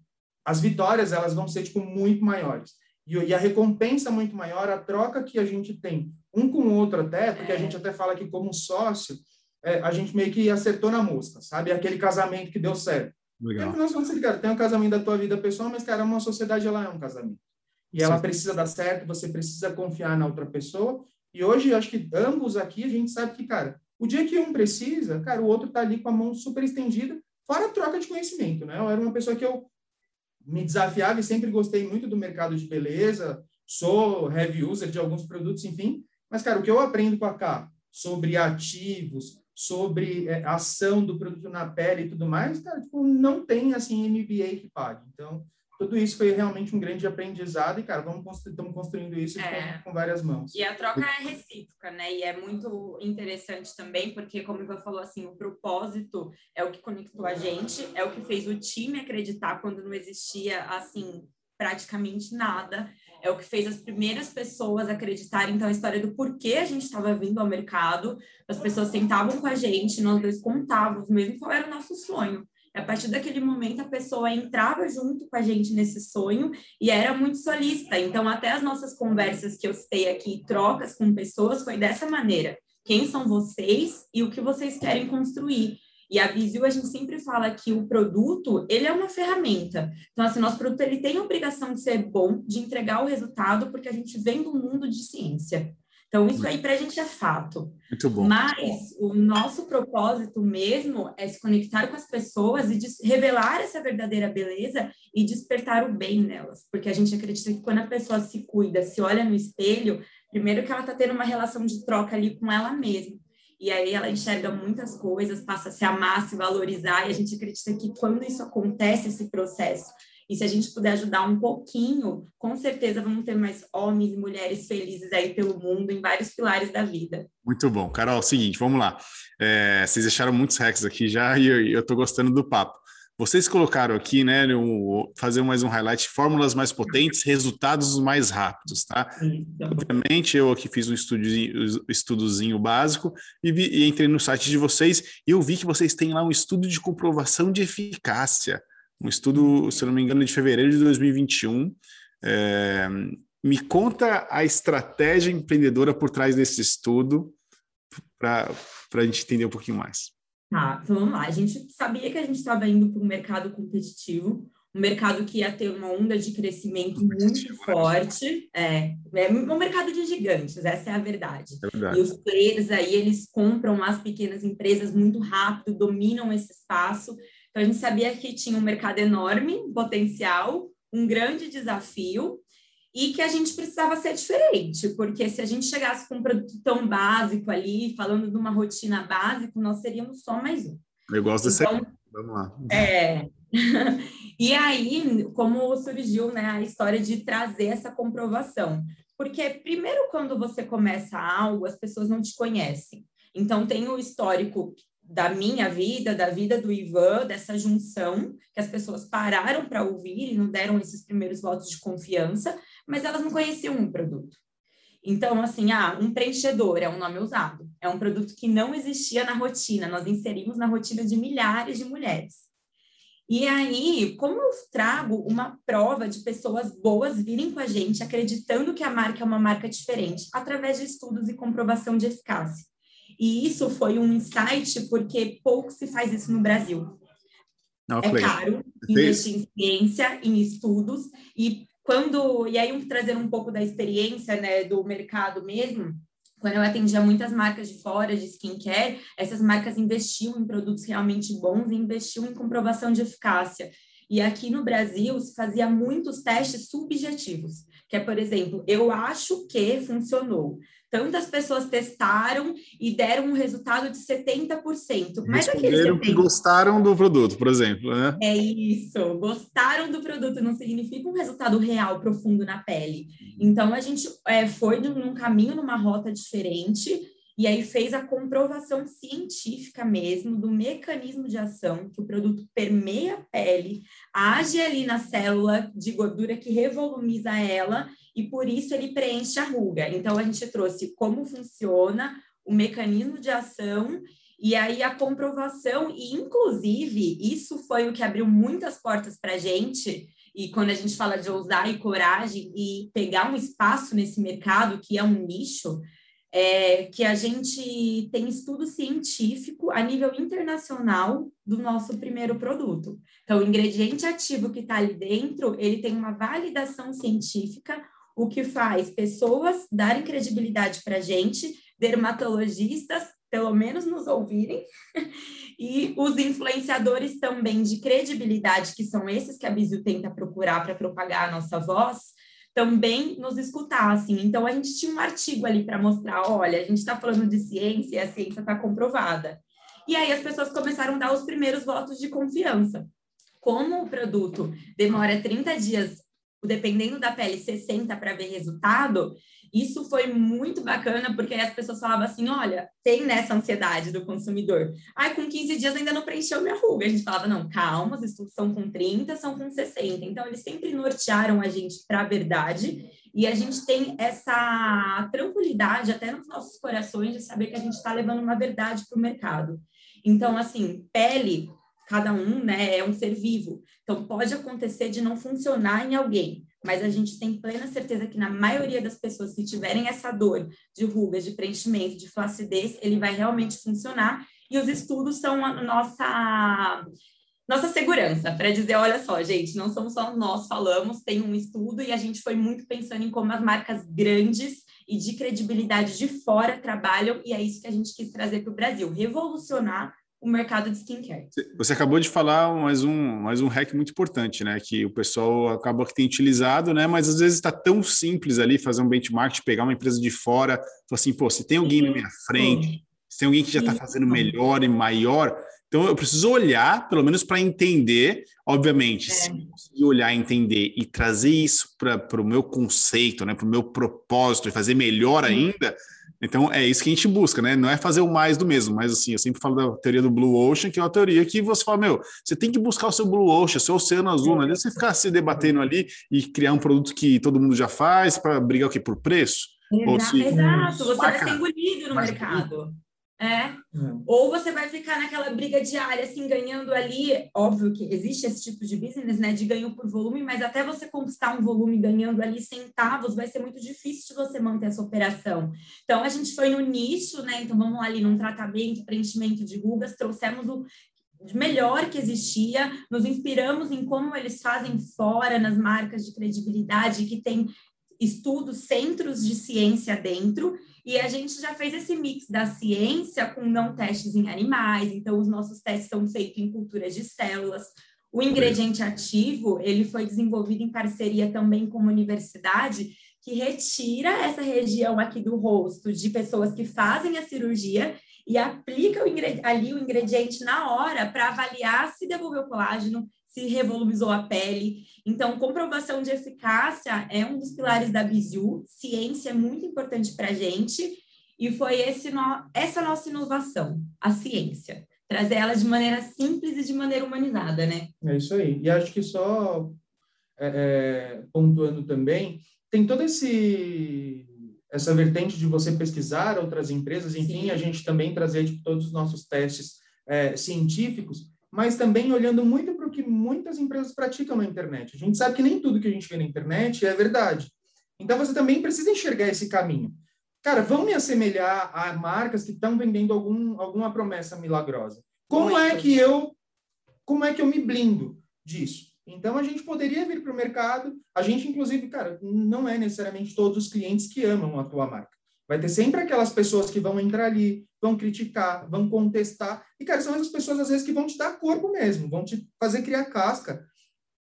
as vitórias, elas vão ser, tipo, muito maiores. E, e a recompensa muito maior, a troca que a gente tem um com o outro até, porque a é. gente até fala que como sócio, é, a gente meio que acertou na mosca, sabe? Aquele casamento que deu certo. Legal. Nós vamos cara, tem um casamento da tua vida pessoal, mas, cara, uma sociedade, ela é um casamento. E ela Sim. precisa dar certo, você precisa confiar na outra pessoa. E hoje, acho que ambos aqui, a gente sabe que, cara, o dia que um precisa, cara, o outro tá ali com a mão super estendida, fora a troca de conhecimento, né? Eu era uma pessoa que eu me desafiava e sempre gostei muito do mercado de beleza, sou heavy user de alguns produtos, enfim. Mas, cara, o que eu aprendo com a K sobre ativos, sobre é, ação do produto na pele e tudo mais, cara, tipo, não tem, assim, MBA que pague. Então, tudo isso foi realmente um grande aprendizado e, cara, vamos constru estamos construindo isso é. com, com, várias mãos. E a troca é recíproca, né? E é muito interessante também, porque, como eu falou, assim, o propósito é o que conectou a gente, é o que fez o time acreditar quando não existia, assim, praticamente nada. É o que fez as primeiras pessoas acreditarem, então, a história do porquê a gente estava vindo ao mercado. As pessoas sentavam com a gente, nós dois contávamos mesmo qual era o nosso sonho. A partir daquele momento, a pessoa entrava junto com a gente nesse sonho e era muito solista. Então, até as nossas conversas que eu citei aqui, trocas com pessoas, foi dessa maneira. Quem são vocês e o que vocês querem construir? E a Visio, a gente sempre fala que o produto, ele é uma ferramenta. Então, assim, nosso produto, ele tem a obrigação de ser bom, de entregar o resultado, porque a gente vem do mundo de ciência. Então, isso aí para a gente é fato. Muito bom. Mas o nosso propósito mesmo é se conectar com as pessoas e revelar essa verdadeira beleza e despertar o bem nelas. Porque a gente acredita que quando a pessoa se cuida, se olha no espelho, primeiro que ela está tendo uma relação de troca ali com ela mesma. E aí ela enxerga muitas coisas, passa a se amar, se valorizar, e a gente acredita que quando isso acontece, esse processo, e se a gente puder ajudar um pouquinho, com certeza vamos ter mais homens e mulheres felizes aí pelo mundo, em vários pilares da vida. Muito bom. Carol, é seguinte, vamos lá. É, vocês deixaram muitos hacks aqui já e eu estou gostando do papo. Vocês colocaram aqui, né, um, fazer mais um highlight, fórmulas mais potentes, resultados mais rápidos, tá? Obviamente, eu aqui fiz um estudozinho, estudozinho básico e, vi, e entrei no site de vocês e eu vi que vocês têm lá um estudo de comprovação de eficácia um estudo, se não me engano, de fevereiro de 2021. É, me conta a estratégia empreendedora por trás desse estudo para a gente entender um pouquinho mais. Tá, vamos lá. A gente sabia que a gente estava indo para um mercado competitivo, um mercado que ia ter uma onda de crescimento muito né? forte. É, é um mercado de gigantes, essa é a verdade. É verdade. E os players aí, eles compram as pequenas empresas muito rápido, dominam esse espaço. Então, a gente sabia que tinha um mercado enorme, potencial, um grande desafio, e que a gente precisava ser diferente, porque se a gente chegasse com um produto tão básico ali, falando de uma rotina básica, nós seríamos só mais um. Eu gosto desse. Então, Vamos lá. É. e aí, como surgiu né, a história de trazer essa comprovação? Porque, primeiro, quando você começa algo, as pessoas não te conhecem. Então, tem o histórico da minha vida, da vida do Ivan, dessa junção, que as pessoas pararam para ouvir e não deram esses primeiros votos de confiança, mas elas não conheciam um produto. Então, assim, ah, um preenchedor é um nome usado, é um produto que não existia na rotina, nós inserimos na rotina de milhares de mulheres. E aí, como eu trago uma prova de pessoas boas virem com a gente, acreditando que a marca é uma marca diferente, através de estudos e comprovação de eficácia. E isso foi um insight porque pouco se faz isso no Brasil. Okay. É caro investir em ciência, em estudos, e quando e aí um, trazer um pouco da experiência né, do mercado mesmo, quando eu atendia muitas marcas de fora de skincare, essas marcas investiam em produtos realmente bons e investiam em comprovação de eficácia. E aqui no Brasil se fazia muitos testes subjetivos, que é, por exemplo, eu acho que funcionou. Tantas pessoas testaram e deram um resultado de 70%. Mas aqueles 70%, que gostaram do produto, por exemplo, né? É isso, gostaram do produto, não significa um resultado real, profundo na pele. Então, a gente é, foi num caminho, numa rota diferente, e aí fez a comprovação científica mesmo do mecanismo de ação que o produto permeia a pele, age ali na célula de gordura que revolumiza ela e por isso ele preenche a ruga. Então a gente trouxe como funciona o mecanismo de ação e aí a comprovação e inclusive isso foi o que abriu muitas portas para a gente. E quando a gente fala de ousar e coragem e pegar um espaço nesse mercado que é um nicho, é que a gente tem estudo científico a nível internacional do nosso primeiro produto. Então, o ingrediente ativo que está ali dentro, ele tem uma validação científica, o que faz pessoas darem credibilidade para a gente, dermatologistas, pelo menos nos ouvirem, e os influenciadores também de credibilidade, que são esses que a Bisu tenta procurar para propagar a nossa voz, também nos escutar, assim. Então, a gente tinha um artigo ali para mostrar, olha, a gente está falando de ciência e a ciência está comprovada. E aí as pessoas começaram a dar os primeiros votos de confiança. Como o produto demora 30 dias, dependendo da pele, 60 para ver resultado, isso foi muito bacana, porque as pessoas falavam assim: olha, tem nessa ansiedade do consumidor. Ai, com 15 dias ainda não preencheu minha ruga. A gente falava: não, calma, os estudos são com 30, são com 60. Então, eles sempre nortearam a gente para a verdade. E a gente tem essa tranquilidade até nos nossos corações de saber que a gente está levando uma verdade para o mercado. Então, assim, pele, cada um né, é um ser vivo. Então, pode acontecer de não funcionar em alguém mas a gente tem plena certeza que na maioria das pessoas que tiverem essa dor de rugas, de preenchimento, de flacidez, ele vai realmente funcionar. E os estudos são a nossa nossa segurança para dizer, olha só, gente, não somos só nós falamos, tem um estudo e a gente foi muito pensando em como as marcas grandes e de credibilidade de fora trabalham e é isso que a gente quis trazer para o Brasil, revolucionar o mercado de skincare. Você acabou de falar mais um, mais um hack muito importante, né? Que o pessoal acaba que tem utilizado, né? Mas às vezes está tão simples ali fazer um benchmark, pegar uma empresa de fora, falar assim, pô, se tem alguém na minha frente, se tem alguém que já está fazendo melhor e maior, então eu preciso olhar, pelo menos para entender, obviamente, é. se conseguir olhar, entender e trazer isso para o meu conceito, né? Para o meu propósito e fazer melhor ainda então é isso que a gente busca, né? Não é fazer o mais do mesmo, mas assim, eu sempre falo da teoria do Blue Ocean, que é uma teoria que você fala, meu, você tem que buscar o seu Blue Ocean, seu oceano azul, não é você ficar se debatendo ali e criar um produto que todo mundo já faz para brigar o quê? Por preço? Exato, se... exato. você vai ser engolido no mercado. É. Hum. Ou você vai ficar naquela briga diária, assim, ganhando ali. Óbvio que existe esse tipo de business, né? De ganho por volume, mas até você conquistar um volume ganhando ali centavos, vai ser muito difícil de você manter essa operação. Então, a gente foi no nicho, né? Então, vamos ali num tratamento, preenchimento de rugas, trouxemos o melhor que existia, nos inspiramos em como eles fazem fora nas marcas de credibilidade que tem estudos, centros de ciência dentro, e a gente já fez esse mix da ciência com não testes em animais, então os nossos testes são feitos em culturas de células. O ingrediente ativo, ele foi desenvolvido em parceria também com uma universidade que retira essa região aqui do rosto de pessoas que fazem a cirurgia e aplica o ali o ingrediente na hora para avaliar se devolveu colágeno, se revolumizou a pele. Então, comprovação de eficácia é um dos pilares da Bizu. Ciência é muito importante para a gente. E foi esse no, essa nossa inovação, a ciência. Trazer ela de maneira simples e de maneira humanizada, né? É isso aí. E acho que só é, é, pontuando também, tem toda esse essa vertente de você pesquisar outras empresas, enfim, Sim. a gente também trazer tipo, todos os nossos testes é, científicos, mas também olhando muito que muitas empresas praticam na internet. A gente sabe que nem tudo que a gente vê na internet é verdade. Então você também precisa enxergar esse caminho. Cara, vão me assemelhar a marcas que estão vendendo algum, alguma promessa milagrosa. Como muito. é que eu como é que eu me blindo disso? Então a gente poderia vir para o mercado. A gente, inclusive, cara, não é necessariamente todos os clientes que amam a tua marca. Vai ter sempre aquelas pessoas que vão entrar ali, vão criticar, vão contestar. E, cara, são essas pessoas, às vezes, que vão te dar corpo mesmo, vão te fazer criar casca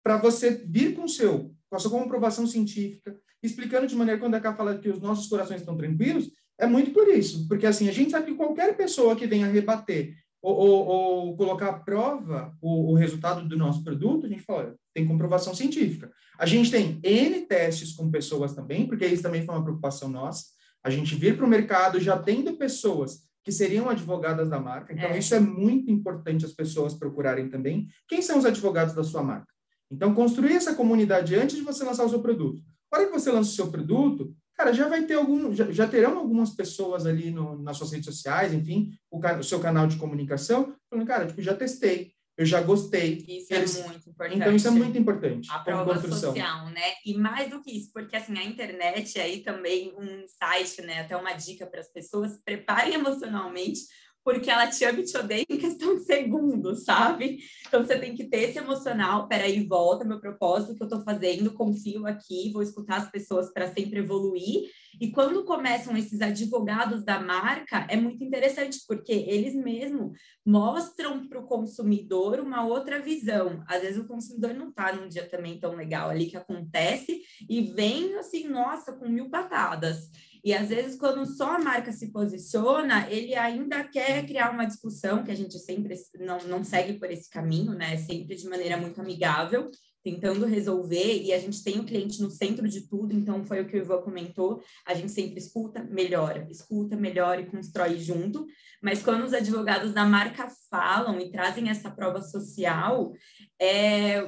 para você vir com o seu, com a sua comprovação científica, explicando de maneira, quando a Cá fala que os nossos corações estão tranquilos, é muito por isso. Porque, assim, a gente sabe que qualquer pessoa que venha rebater ou, ou, ou colocar à prova o, o, resultado do nosso produto, a gente fala, tem comprovação científica. A gente tem N testes com pessoas também, porque isso também foi uma preocupação nossa a gente vir para o mercado já tendo pessoas que seriam advogadas da marca. Então, é. isso é muito importante as pessoas procurarem também. Quem são os advogados da sua marca? Então, construir essa comunidade antes de você lançar o seu produto. Na hora que você lança o seu produto, cara, já vai ter algum, já, já terão algumas pessoas ali no, nas suas redes sociais, enfim, o, o seu canal de comunicação, falando, cara, tipo, já testei, eu já gostei. Isso é Eles... é muito importante. Então, isso é muito importante. A prova social, né? E mais do que isso, porque assim, a internet aí também um site, né? Até uma dica para as pessoas, preparem emocionalmente, porque ela te ama e te odeia em questão de segundos, sabe? Então você tem que ter esse emocional, peraí, volta, meu propósito que eu estou fazendo, confio aqui, vou escutar as pessoas para sempre evoluir. E quando começam esses advogados da marca, é muito interessante, porque eles mesmos mostram para o consumidor uma outra visão. Às vezes o consumidor não está num dia também tão legal ali que acontece e vem assim, nossa, com mil patadas. E às vezes, quando só a marca se posiciona, ele ainda quer criar uma discussão, que a gente sempre não, não segue por esse caminho, né? Sempre de maneira muito amigável, tentando resolver, e a gente tem o cliente no centro de tudo, então foi o que o Ivan comentou, a gente sempre escuta, melhora, escuta, melhora e constrói junto, mas quando os advogados da marca falam e trazem essa prova social, é,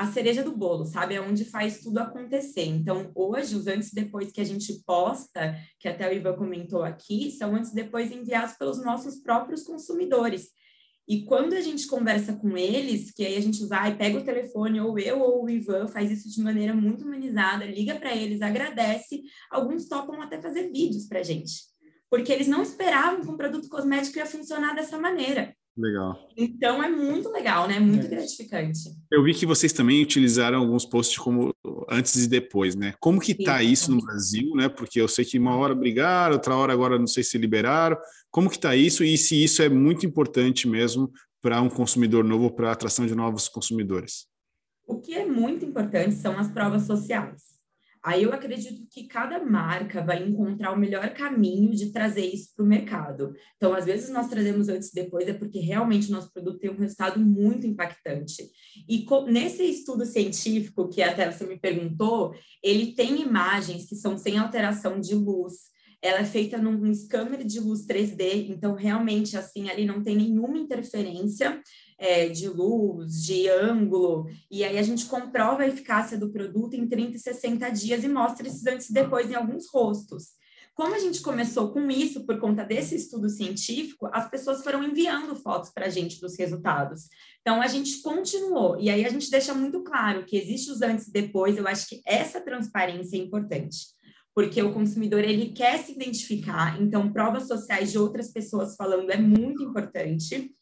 a cereja do bolo, sabe? É onde faz tudo acontecer. Então, hoje, os antes e depois que a gente posta, que até o Ivan comentou aqui, são antes e depois enviados pelos nossos próprios consumidores. E quando a gente conversa com eles, que aí a gente vai, pega o telefone, ou eu ou o Ivan, faz isso de maneira muito humanizada, liga para eles, agradece, alguns topam até fazer vídeos para a gente. Porque eles não esperavam que um produto cosmético ia funcionar dessa maneira. Legal. Então é muito legal, né? Muito é. gratificante. Eu vi que vocês também utilizaram alguns posts como antes e depois, né? Como que tá isso no Brasil, né? Porque eu sei que uma hora brigaram, outra hora agora não sei se liberaram. Como que tá isso e se isso é muito importante mesmo para um consumidor novo, para a atração de novos consumidores? O que é muito importante são as provas sociais. Aí eu acredito que cada marca vai encontrar o melhor caminho de trazer isso para o mercado. Então, às vezes nós trazemos antes e depois, é porque realmente nosso produto tem um resultado muito impactante. E nesse estudo científico, que até você me perguntou, ele tem imagens que são sem alteração de luz. Ela é feita num scanner de luz 3D, então realmente assim ali não tem nenhuma interferência é, de luz, de ângulo, e aí a gente comprova a eficácia do produto em 30 e 60 dias e mostra esses antes e depois em alguns rostos. Como a gente começou com isso por conta desse estudo científico, as pessoas foram enviando fotos para a gente dos resultados. Então a gente continuou, e aí a gente deixa muito claro que existe os antes e depois, eu acho que essa transparência é importante porque o consumidor ele quer se identificar, então provas sociais de outras pessoas falando é muito importante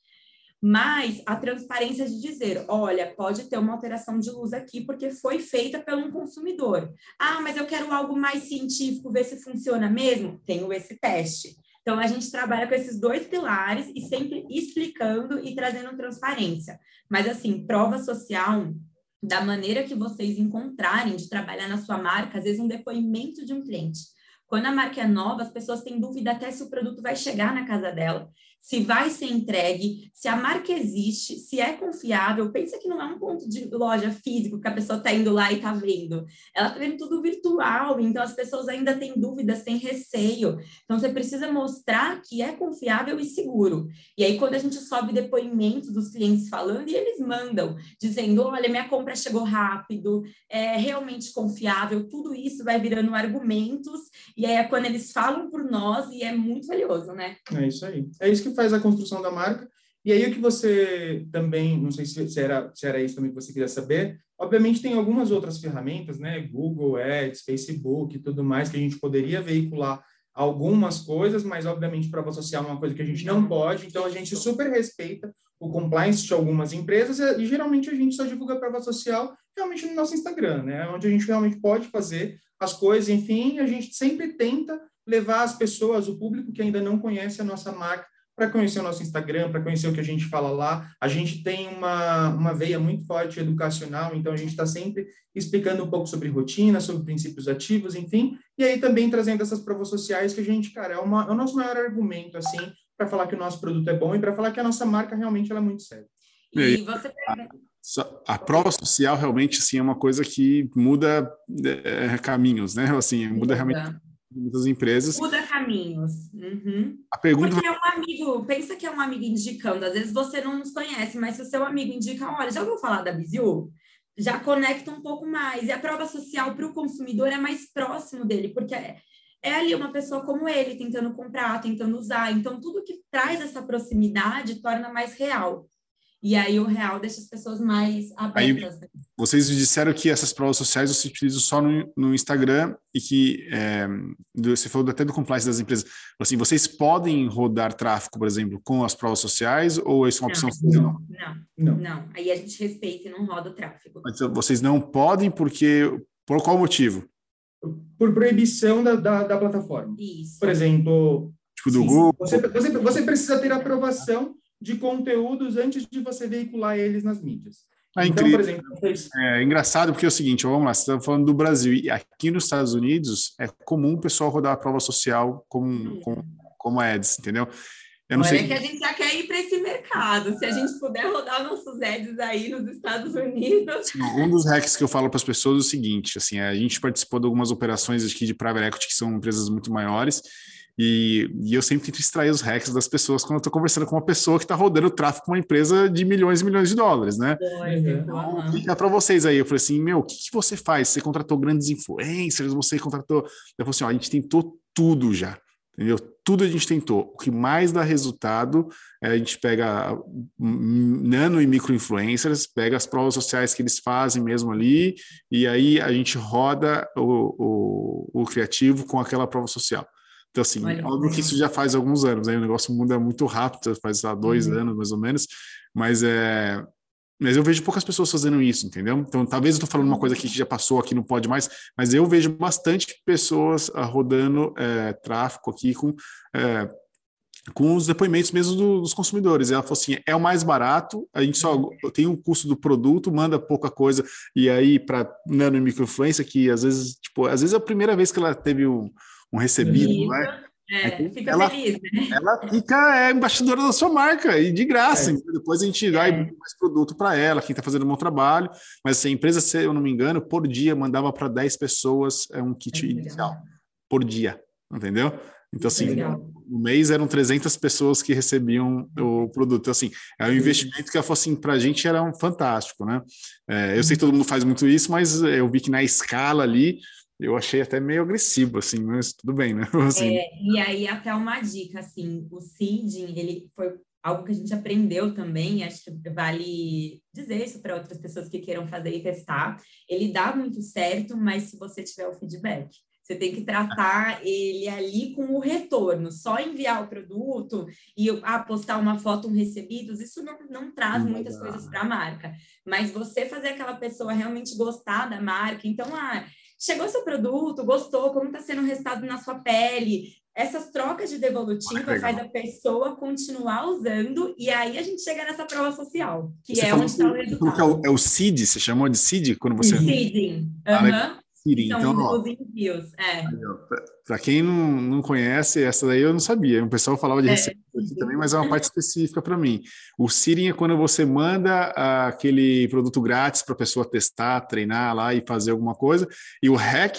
mas a transparência de dizer, olha, pode ter uma alteração de luz aqui porque foi feita por um consumidor. Ah, mas eu quero algo mais científico, ver se funciona mesmo? Tenho esse teste. Então, a gente trabalha com esses dois pilares e sempre explicando e trazendo transparência. Mas, assim, prova social, da maneira que vocês encontrarem de trabalhar na sua marca, às vezes um depoimento de um cliente. Quando a marca é nova, as pessoas têm dúvida até se o produto vai chegar na casa dela se vai ser entregue, se a marca existe, se é confiável. Pensa que não é um ponto de loja físico que a pessoa está indo lá e está vendo. Ela está vendo tudo virtual, então as pessoas ainda têm dúvidas, têm receio. Então você precisa mostrar que é confiável e seguro. E aí, quando a gente sobe depoimentos dos clientes falando, e eles mandam, dizendo: olha, minha compra chegou rápido, é realmente confiável, tudo isso vai virando argumentos, e aí é quando eles falam por nós, e é muito valioso, né? É isso aí. É isso que faz a construção da marca. E aí o que você também, não sei se era, se era isso também que você queria saber, obviamente tem algumas outras ferramentas, né? Google Ads, Facebook e tudo mais, que a gente poderia veicular algumas coisas, mas obviamente prova social é uma coisa que a gente não pode, então a gente super respeita o compliance de algumas empresas e, geralmente a gente só divulga prova social realmente no nosso Instagram, né? Onde a gente realmente pode fazer as coisas, enfim, a gente sempre tenta levar as pessoas, o público que ainda não conhece a nossa marca, para conhecer o nosso Instagram, para conhecer o que a gente fala lá. A gente tem uma, uma veia muito forte educacional, então a gente está sempre explicando um pouco sobre rotina, sobre princípios ativos, enfim, e aí também trazendo essas provas sociais que a gente, cara, é, uma, é o nosso maior argumento, assim, para falar que o nosso produto é bom e para falar que a nossa marca realmente ela é muito séria. E você a, a prova social realmente assim é uma coisa que muda é, caminhos, né? Assim, muda realmente muitas empresas. Muda caminhos. Uhum. A pergunta... Porque é um amigo, pensa que é um amigo indicando, às vezes você não nos conhece, mas se o seu amigo indica, olha, já ouviu falar da Biziu? Já conecta um pouco mais. E a prova social para o consumidor é mais próximo dele, porque é, é ali uma pessoa como ele, tentando comprar, tentando usar. Então, tudo que traz essa proximidade torna mais real. E aí o real deixa as pessoas mais abertas. Aí, né? vocês disseram que essas provas sociais você utiliza só no, no Instagram e que é, você falou até do compliance das empresas. Assim, vocês podem rodar tráfego, por exemplo, com as provas sociais ou isso é uma opção? Não, não, não, não. Aí a gente respeita e não roda o tráfego. Mas vocês não podem porque por qual motivo? Por proibição da, da, da plataforma. Isso. Por exemplo, tipo do sim, Google. Você, você, você precisa ter aprovação de conteúdos antes de você veicular eles nas mídias. Ah, então, incrível. por exemplo, é, é engraçado porque é o seguinte, vamos lá, você está falando do Brasil, e aqui nos Estados Unidos é comum o pessoal rodar a prova social como, como, como a EDS, entendeu? Eu não Olha sei. que a gente já quer ir para esse mercado. Se a gente puder rodar nossos ads aí nos Estados Unidos. Um dos hacks que eu falo para as pessoas é o seguinte: assim, a gente participou de algumas operações aqui de private equity que são empresas muito maiores. E, e, eu sempre tento extrair os hacks das pessoas quando eu estou conversando com uma pessoa que está rodando o tráfego com uma empresa de milhões e milhões de dólares, né? Então, fica para vocês aí. Eu falei assim, meu, o que, que, você faz? Você contratou grandes influencers? Você contratou... Eu falei assim, ó, a gente tentou tudo já, entendeu? Tudo a gente tentou. O que mais dá resultado é a gente pega nano e micro influencers, pega as provas sociais que eles fazem mesmo ali, e aí a gente roda o, o, o criativo com aquela prova social. Então, assim, Olha, óbvio que isso já faz alguns anos, aí o negócio muda muito rápido, faz há dois uhum. anos mais ou menos, mas é. Mas eu vejo poucas pessoas fazendo isso, entendeu? Então, talvez eu estou falando uma coisa aqui que já passou, aqui não pode mais, mas eu vejo bastante pessoas uh, rodando é, tráfico aqui com, é, com os depoimentos mesmo do, dos consumidores. Ela falou assim: é o mais barato, a gente só uhum. tem um custo do produto, manda pouca coisa, e aí para nano e microinfluência, que às vezes, tipo, às vezes é a primeira vez que ela teve um um recebido, Isso. né? É, fica ela, feliz, né? Ela fica é, embaixadora da sua marca e de graça. É. Depois a gente dá é. mais produto para ela, quem está fazendo um bom trabalho. Mas assim, a empresa, se eu não me engano, por dia mandava para 10 pessoas é, um kit é inicial. Por dia, entendeu? Então, assim, no mês eram 300 pessoas que recebiam o produto. Então, assim, é um investimento que, assim, para a gente era um fantástico, né? É, eu sei que todo mundo faz muito isso, mas eu vi que na escala ali eu achei até meio agressivo, assim, mas tudo bem, né? Assim. É, e aí, até uma dica, assim, o seeding, ele foi algo que a gente aprendeu também, acho que vale dizer isso para outras pessoas que queiram fazer e testar. Ele dá muito certo, mas se você tiver o feedback. Você tem que tratar ele ali com o retorno. Só enviar o produto e ah, postar uma foto, um recebidos, isso não, não traz muitas coisas para a marca. Mas você fazer aquela pessoa realmente gostar da marca, então, ah, chegou seu produto, gostou, como está sendo o resultado na sua pele. Essas trocas de devolutiva ah, faz a pessoa continuar usando e aí a gente chega nessa prova social, que você é onde está o resultado. É o, é o CID, você chamou de CID quando você... CID, aham. Uhum. Siri. São então, os envios, é. Para quem não, não conhece, essa daí eu não sabia. O pessoal falava de é. receita aqui também, mas é uma parte específica para mim. O Siri é quando você manda aquele produto grátis para a pessoa testar, treinar lá e fazer alguma coisa. E o hack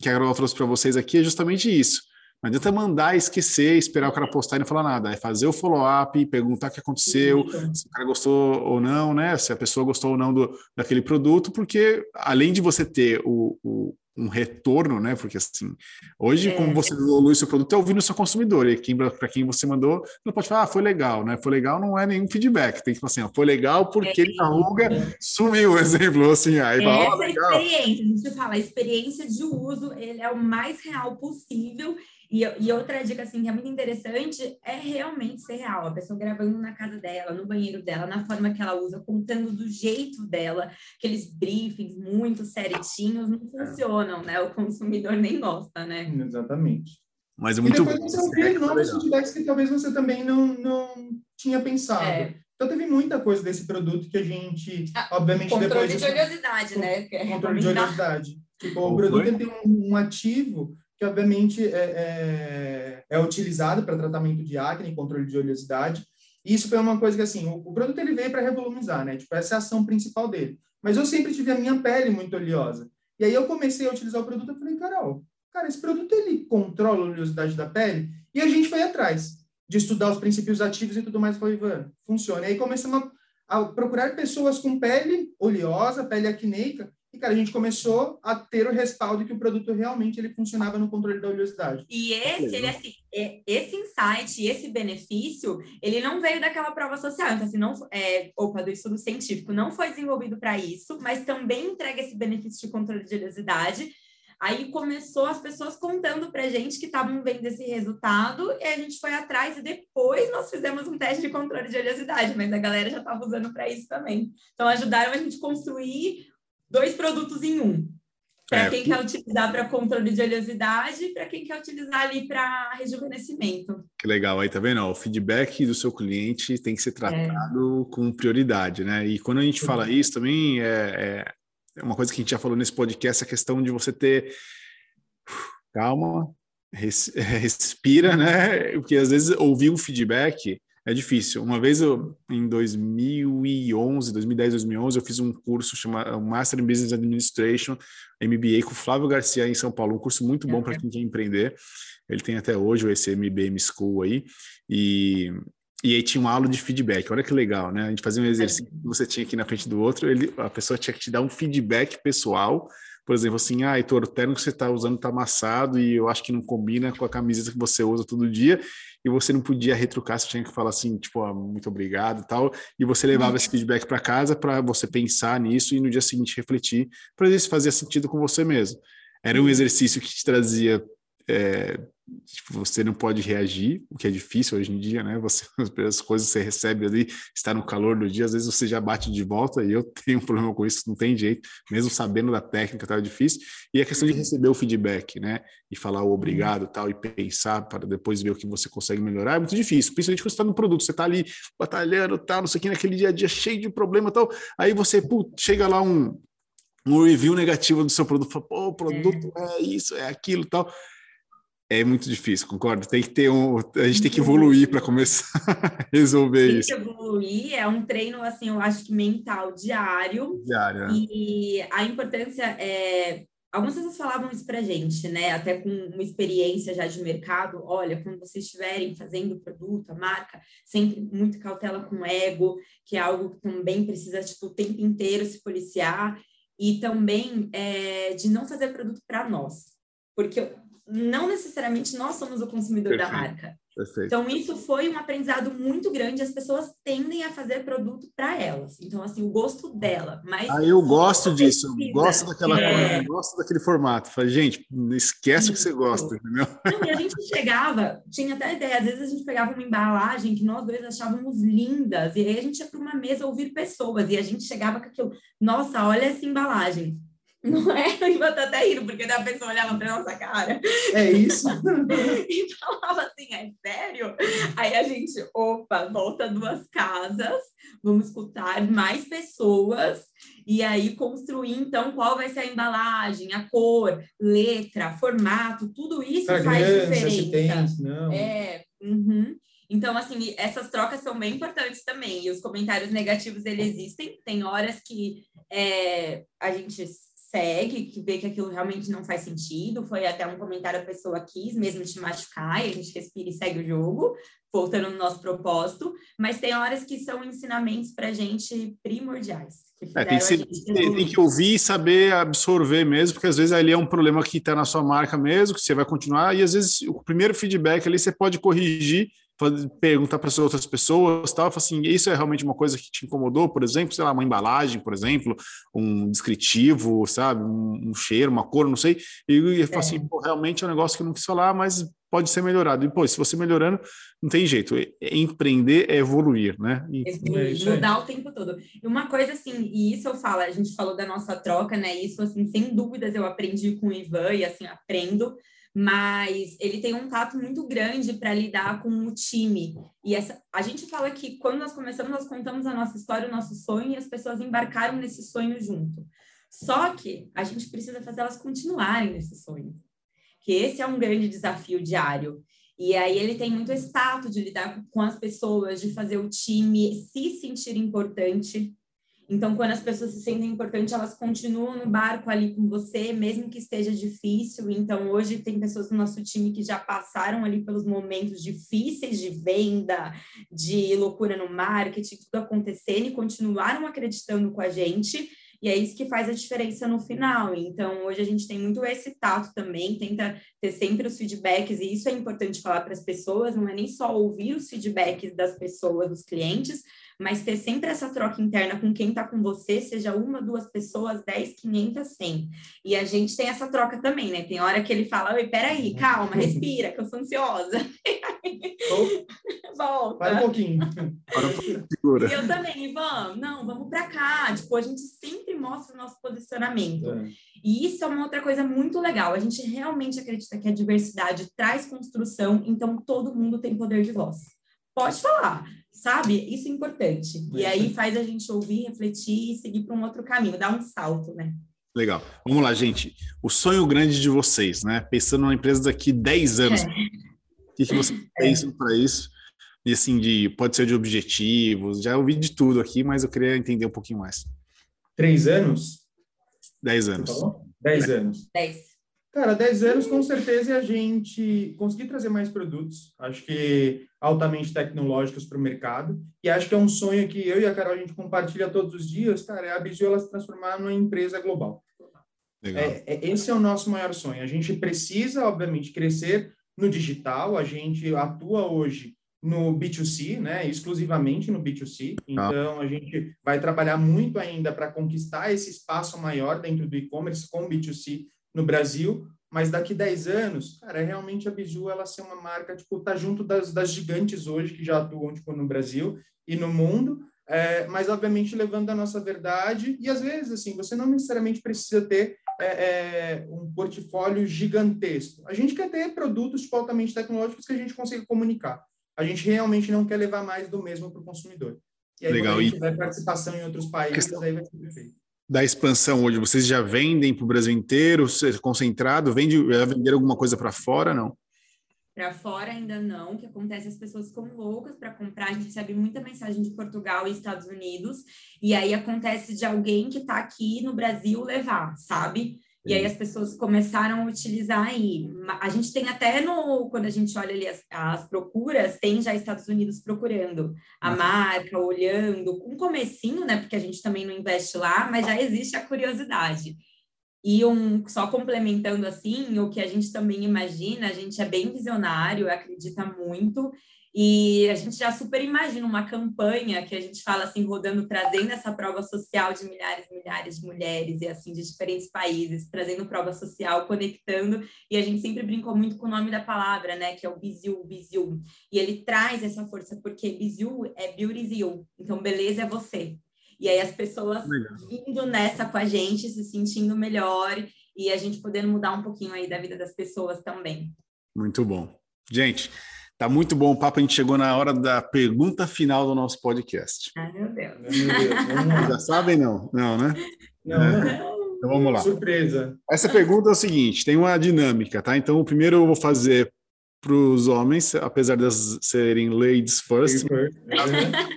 que a Carol trouxe para vocês aqui é justamente isso. Não adianta mandar esquecer, esperar o cara postar e não falar nada. É fazer o follow-up, perguntar o que aconteceu, se o cara gostou ou não, né? Se a pessoa gostou ou não do, daquele produto, porque além de você ter o, o um retorno, né? Porque assim, hoje, é. como você evolui seu produto, é ouvindo o seu consumidor. E para quem você mandou, não pode falar, ah, foi legal, né? Foi legal, não é nenhum feedback. Tem que falar assim, ó, foi legal porque é. a ruga sumiu, exemplo. Assim, aí fala, Essa oh, experiência, a gente fala, a experiência de uso, ele é o mais real possível e, e, outra dica, assim, que é muito interessante, é realmente ser real. A pessoa gravando na casa dela, no banheiro dela, na forma que ela usa, contando do jeito dela. Aqueles briefings muito certinhos não funcionam, né? O consumidor nem gosta, né? Exatamente. Mas é muito... E depois você ouvir novos feedbacks que talvez você também não, não tinha pensado. É. Então teve muita coisa desse produto que a gente, ah, obviamente, controle depois... Controle de oleosidade, né? Controle de oleosidade. Tipo, o produto tem um, um ativo que obviamente é, é, é utilizado para tratamento de acne, controle de oleosidade. E isso foi uma coisa que, assim, o, o produto ele veio para revolumizar, né? Tipo, essa é a ação principal dele. Mas eu sempre tive a minha pele muito oleosa. E aí eu comecei a utilizar o produto, eu falei, Carol, cara, esse produto ele controla a oleosidade da pele? E a gente foi atrás de estudar os princípios ativos e tudo mais, foi, Ivan, funciona. E aí começamos a, a procurar pessoas com pele oleosa, pele acneica, e, cara, a gente começou a ter o respaldo que o produto realmente ele funcionava no controle da oleosidade. E esse, ele, assim, é, esse insight, esse benefício, ele não veio daquela prova social. Então, assim, não, é, opa, do estudo científico, não foi desenvolvido para isso, mas também entrega esse benefício de controle de oleosidade. Aí começou as pessoas contando para gente que estavam vendo esse resultado, e a gente foi atrás e depois nós fizemos um teste de controle de oleosidade, mas a galera já estava usando para isso também. Então ajudaram a gente construir dois produtos em um. para é, quem quer utilizar para controle de oleosidade e para quem quer utilizar ali para rejuvenescimento. Que legal, aí tá vendo? O feedback do seu cliente tem que ser tratado é. com prioridade, né? E quando a gente fala isso também é, é, uma coisa que a gente já falou nesse podcast, a questão de você ter calma, res, respira, né? Porque às vezes ouvir um feedback é difícil. Uma vez eu, em 2011, 2010, 2011, eu fiz um curso chamado Master in Business Administration, MBA com o Flávio Garcia em São Paulo, um curso muito bom para quem quer empreender. Ele tem até hoje esse MBM School aí e e aí tinha uma aula de feedback. Olha que legal, né? A gente fazia um exercício que você tinha aqui na frente do outro, ele, a pessoa tinha que te dar um feedback pessoal por exemplo, assim, ah, Heitor, o terno que você está usando está amassado e eu acho que não combina com a camiseta que você usa todo dia, e você não podia retrucar, você tinha que falar assim, tipo, ah, muito obrigado e tal, e você levava esse feedback para casa para você pensar nisso e no dia seguinte refletir, para ver se fazia sentido com você mesmo. Era um exercício que te trazia é, Tipo, você não pode reagir, o que é difícil hoje em dia, né? Você, as coisas que você recebe ali, está no calor do dia, às vezes você já bate de volta, e eu tenho um problema com isso, não tem jeito, mesmo sabendo da técnica, tá difícil. E a questão de receber o feedback, né? E falar o obrigado tal, e pensar para depois ver o que você consegue melhorar, é muito difícil, principalmente quando você está no produto, você está ali batalhando, tal, não sei o que, naquele dia a dia cheio de problema tal. Aí você, chega lá um, um review negativo do seu produto, fala, pô, o produto é. é isso, é aquilo tal é muito difícil, concordo. Tem que ter um, a gente tem que evoluir para começar a resolver tem isso. Tem que evoluir, é um treino assim, eu acho que mental diário. Diário. Né? E a importância é Algumas pessoas falavam isso para gente, né? Até com uma experiência já de mercado. Olha, quando vocês estiverem fazendo o produto, a marca, sempre muito cautela com o ego, que é algo que também precisa, tipo, o tempo inteiro se policiar. E também é, de não fazer produto para nós. Porque não necessariamente nós somos o consumidor Perfeito. da marca. Perfeito. Então, isso foi um aprendizado muito grande. As pessoas tendem a fazer produto para elas. Então, assim, o gosto dela. Mas ah, eu gosto disso. Eu gosto daquela é... coisa, gosto daquele formato. Falei, gente, esquece o que você gosta, entendeu? Não, e a gente chegava, tinha até ideia, às vezes a gente pegava uma embalagem que nós dois achávamos lindas, e aí a gente ia para uma mesa ouvir pessoas, e a gente chegava com aquilo, nossa, olha essa embalagem não é? Eu ia até rindo, porque a pessoa olhava pra nossa cara. É isso? e falava assim, é sério? Aí a gente, opa, volta duas casas, vamos escutar mais pessoas e aí construir, então, qual vai ser a embalagem, a cor, letra, formato, tudo isso faz diferença. Tem, não. É, uhum. Então, assim, essas trocas são bem importantes também. E os comentários negativos, eles existem. Tem horas que é, a gente segue, que vê que aquilo realmente não faz sentido. Foi até um comentário a pessoa quis mesmo te machucar, e a gente respira e segue o jogo, voltando no nosso propósito. Mas tem horas que são ensinamentos para a gente primordiais. Que é, tem, que ser, tem, tem, que ouvir e saber absorver mesmo, porque às vezes ali é um problema que está na sua marca mesmo, que você vai continuar, e às vezes o primeiro feedback ali você pode corrigir perguntar para as outras pessoas, tal, assim, isso é realmente uma coisa que te incomodou, por exemplo, sei lá, uma embalagem, por exemplo, um descritivo, sabe, um, um cheiro, uma cor, não sei, e eu falo assim, é. pô, realmente é um negócio que eu não quis falar, mas pode ser melhorado. E, pô, se você melhorando, não tem jeito. Empreender é evoluir, né? E... Evoluir, é mudar o tempo todo. E uma coisa assim, e isso eu falo, a gente falou da nossa troca, né? Isso, assim, sem dúvidas eu aprendi com o Ivan e, assim, aprendo mas ele tem um tato muito grande para lidar com o time. E essa, a gente fala que quando nós começamos, nós contamos a nossa história, o nosso sonho, e as pessoas embarcaram nesse sonho junto. Só que a gente precisa fazer elas continuarem nesse sonho. Que esse é um grande desafio diário. E aí ele tem muito esse de lidar com as pessoas, de fazer o time se sentir importante, então, quando as pessoas se sentem importantes, elas continuam no barco ali com você, mesmo que esteja difícil. Então, hoje tem pessoas no nosso time que já passaram ali pelos momentos difíceis de venda, de loucura no marketing, tudo acontecendo e continuaram acreditando com a gente. E é isso que faz a diferença no final. Então, hoje a gente tem muito esse tato também, tenta ter sempre os feedbacks, e isso é importante falar para as pessoas, não é nem só ouvir os feedbacks das pessoas, dos clientes, mas ter sempre essa troca interna com quem está com você, seja uma, duas pessoas, dez, quinhentas, cem. E a gente tem essa troca também, né? Tem hora que ele fala, oi, peraí, calma, respira, que eu sou ansiosa. Volta. Para um pouquinho. e eu também, Ivan, não, vamos para cá. Tipo, a gente sempre mostra o nosso posicionamento. É. E isso é uma outra coisa muito legal. A gente realmente acredita que a diversidade traz construção, então todo mundo tem poder de voz. Pode falar, sabe? Isso é importante. E aí faz a gente ouvir, refletir e seguir para um outro caminho, dar um salto, né? Legal. Vamos lá, gente. O sonho grande de vocês, né? Pensando numa empresa daqui 10 anos. É. O que, que vocês é. pensam para isso? E assim, de, pode ser de objetivos, já ouvi de tudo aqui, mas eu queria entender um pouquinho mais. Três anos? Dez anos. Dez anos. Dez. Cara, 10 anos com certeza a gente conseguir trazer mais produtos, acho que altamente tecnológicos para o mercado, e acho que é um sonho que eu e a Carol a gente compartilha todos os dias, cara, é a Bizu ela se transformar numa empresa global. É, é, esse é o nosso maior sonho. A gente precisa, obviamente, crescer no digital, a gente atua hoje no B2C, né, exclusivamente no B2C. Ah. Então, a gente vai trabalhar muito ainda para conquistar esse espaço maior dentro do e-commerce com B2C no Brasil, mas daqui 10 anos, cara, realmente a Biju ela ser uma marca, tipo, tá junto das, das gigantes hoje que já atuam, tipo, no Brasil e no mundo, é, mas obviamente levando a nossa verdade e às vezes, assim, você não necessariamente precisa ter é, é, um portfólio gigantesco. A gente quer ter produtos altamente tecnológicos que a gente consiga comunicar. A gente realmente não quer levar mais do mesmo para o consumidor. E aí, Legal. quando a gente tiver participação em outros países, questão... aí vai ser perfeito da expansão hoje? Vocês já vendem para o Brasil inteiro, concentrado? Vende, já venderam alguma coisa para fora, não? Para fora ainda não, que acontece as pessoas ficam loucas para comprar. A gente recebe muita mensagem de Portugal e Estados Unidos, e aí acontece de alguém que está aqui no Brasil levar, sabe? E aí as pessoas começaram a utilizar aí. A gente tem até no, quando a gente olha ali as, as procuras, tem já Estados Unidos procurando a uhum. marca, olhando, um comecinho, né? Porque a gente também não investe lá, mas já existe a curiosidade. E um, só complementando assim, o que a gente também imagina, a gente é bem visionário, acredita muito, e a gente já super imagina uma campanha que a gente fala assim, rodando, trazendo essa prova social de milhares e milhares de mulheres e assim, de diferentes países, trazendo prova social, conectando, e a gente sempre brincou muito com o nome da palavra, né, que é o Biziu, Biziu. E ele traz essa força, porque Biziu é Beautyziu, então beleza é você. E aí as pessoas Legal. indo nessa com a gente, se sentindo melhor, e a gente podendo mudar um pouquinho aí da vida das pessoas também. Muito bom. Gente, Tá muito bom o papo, a gente chegou na hora da pergunta final do nosso podcast. Ai, meu Deus. Meu Deus Já sabem, não? Não, né? Não. É. Então vamos lá. Surpresa. Essa pergunta é o seguinte: tem uma dinâmica, tá? Então, o primeiro eu vou fazer para os homens, apesar de serem ladies first. a gente inverteu,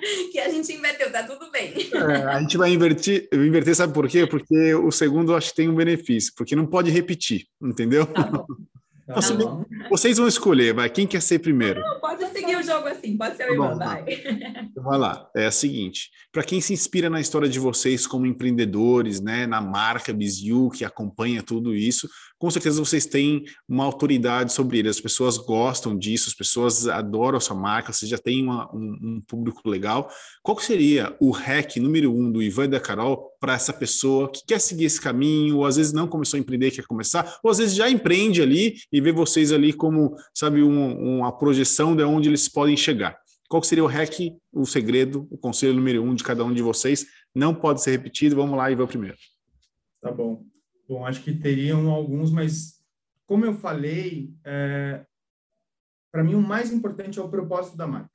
tá tudo bem. É, a gente vai inverter, inverter, sabe por quê? Porque o segundo acho que tem um benefício, porque não pode repetir, entendeu? Tá Tá Você, vocês vão escolher, vai. Quem quer ser primeiro? Não, pode seguir o jogo assim, pode ser o tá irmão, vai. Então, vai lá. É a seguinte: para quem se inspira na história de vocês como empreendedores, né, na marca Biziu, que acompanha tudo isso, com certeza vocês têm uma autoridade sobre ele. As pessoas gostam disso, as pessoas adoram a sua marca, você já tem uma, um, um, público legal. Qual seria o hack número um do Ivan e da Carol para essa pessoa que quer seguir esse caminho, ou às vezes não começou a empreender, quer começar, ou às vezes já empreende ali e vê vocês ali como, sabe, um, uma projeção de onde eles podem chegar. Qual seria o hack, o segredo, o conselho número um de cada um de vocês? Não pode ser repetido. Vamos lá o primeiro. Tá bom. Bom, acho que teriam alguns, mas como eu falei, é, para mim o mais importante é o propósito da marca.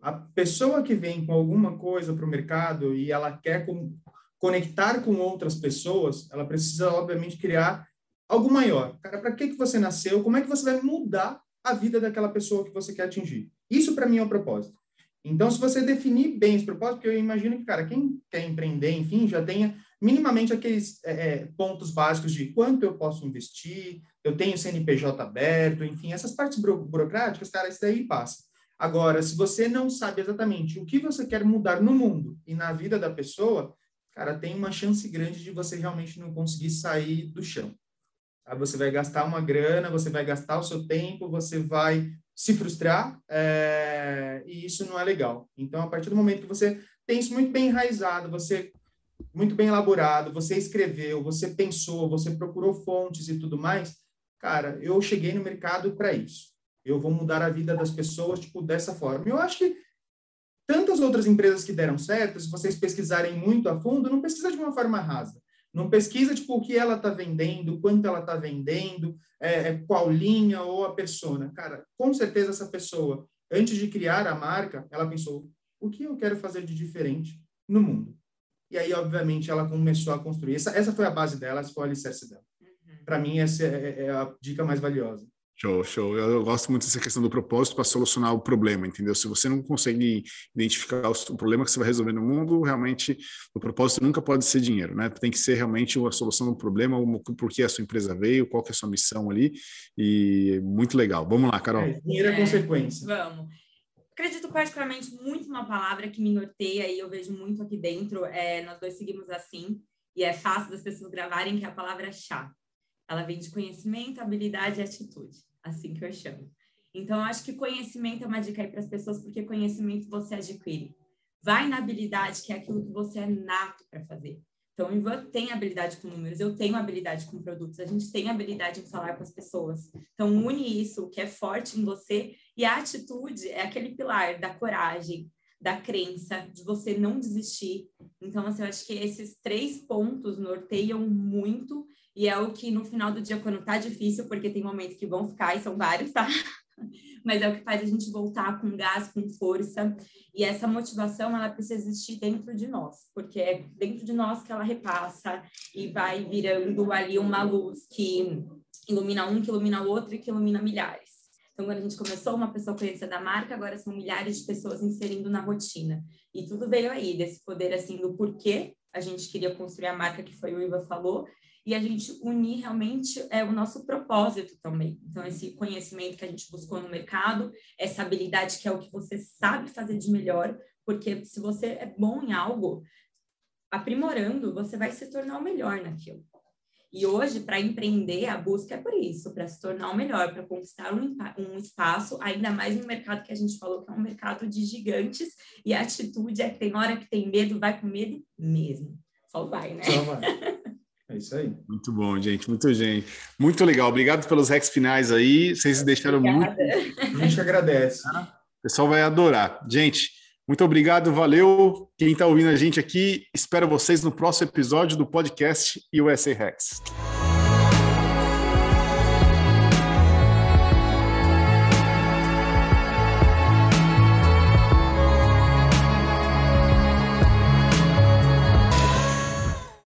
A pessoa que vem com alguma coisa para o mercado e ela quer com, conectar com outras pessoas, ela precisa, obviamente, criar algo maior. Cara, para que, que você nasceu? Como é que você vai mudar a vida daquela pessoa que você quer atingir? Isso, para mim, é o propósito. Então, se você definir bem esse propósito, porque eu imagino que, cara, quem quer empreender, enfim, já tenha minimamente aqueles é, é pontos básicos de quanto eu posso investir, eu tenho CNPJ aberto, enfim, essas partes burocráticas, cara, isso daí passa. Agora, se você não sabe exatamente o que você quer mudar no mundo e na vida da pessoa, cara, tem uma chance grande de você realmente não conseguir sair do chão. Tá? Você vai gastar uma grana, você vai gastar o seu tempo, você vai se frustrar, é... e isso não é legal. Então, a partir do momento que você tem isso muito bem enraizado, você muito bem elaborado, você escreveu, você pensou, você procurou fontes e tudo mais, cara, eu cheguei no mercado para isso. Eu vou mudar a vida das pessoas, tipo, dessa forma. Eu acho que tantas outras empresas que deram certo, se vocês pesquisarem muito a fundo, não precisa de uma forma rasa. Não pesquisa tipo o que ela está vendendo, quanto ela está vendendo, é, é, qual linha ou a persona. Cara, com certeza essa pessoa, antes de criar a marca, ela pensou: o que eu quero fazer de diferente no mundo? E aí, obviamente, ela começou a construir. Essa, essa foi a base dela, essa foi o alicerce dela. Uhum. Para mim, essa é, é a dica mais valiosa. Show, show. Eu gosto muito dessa questão do propósito para solucionar o problema, entendeu? Se você não consegue identificar o problema que você vai resolver no mundo, realmente o propósito nunca pode ser dinheiro, né? Tem que ser realmente a solução do problema, por que a sua empresa veio, qual que é a sua missão ali, e muito legal. Vamos lá, Carol. É, dinheiro é, é consequência. Vamos. Acredito particularmente muito numa palavra que me norteia e eu vejo muito aqui dentro. É, nós dois seguimos assim, e é fácil das pessoas gravarem, que é a palavra chá. Ela vem de conhecimento, habilidade e atitude, assim que eu chamo. Então, eu acho que conhecimento é uma dica aí para as pessoas, porque conhecimento você adquire. Vai na habilidade, que é aquilo que você é nato para fazer. Então, o Ivan tem habilidade com números, eu tenho habilidade com produtos, a gente tem habilidade em falar com as pessoas. Então, une isso, o que é forte em você, e a atitude é aquele pilar da coragem, da crença, de você não desistir. Então, assim, eu acho que esses três pontos norteiam muito e é o que no final do dia, quando tá difícil, porque tem momentos que vão ficar e são vários, tá? Mas é o que faz a gente voltar com gás, com força. E essa motivação, ela precisa existir dentro de nós, porque é dentro de nós que ela repassa e vai virando ali uma luz que ilumina um, que ilumina o outro e que ilumina milhares. Então, quando a gente começou, uma pessoa conhecia da marca, agora são milhares de pessoas inserindo na rotina. E tudo veio aí, desse poder, assim, do porquê a gente queria construir a marca que foi o Iva falou, e a gente unir realmente é o nosso propósito também. Então, esse conhecimento que a gente buscou no mercado, essa habilidade que é o que você sabe fazer de melhor, porque se você é bom em algo, aprimorando, você vai se tornar o melhor naquilo. E hoje, para empreender, a busca é por isso, para se tornar o melhor, para conquistar um, um, espaço, ainda mais no mercado que a gente falou que é um mercado de gigantes, e a atitude é que tem hora que tem medo, vai com medo mesmo. Só vai, né? Só vai. É isso aí. Muito bom, gente. Muito gente. Muito legal. Obrigado pelos recs finais aí. Vocês deixaram Obrigada. muito. A gente agradece. O pessoal vai adorar. Gente, muito obrigado. Valeu. Quem está ouvindo a gente aqui, espero vocês no próximo episódio do podcast USA Rex.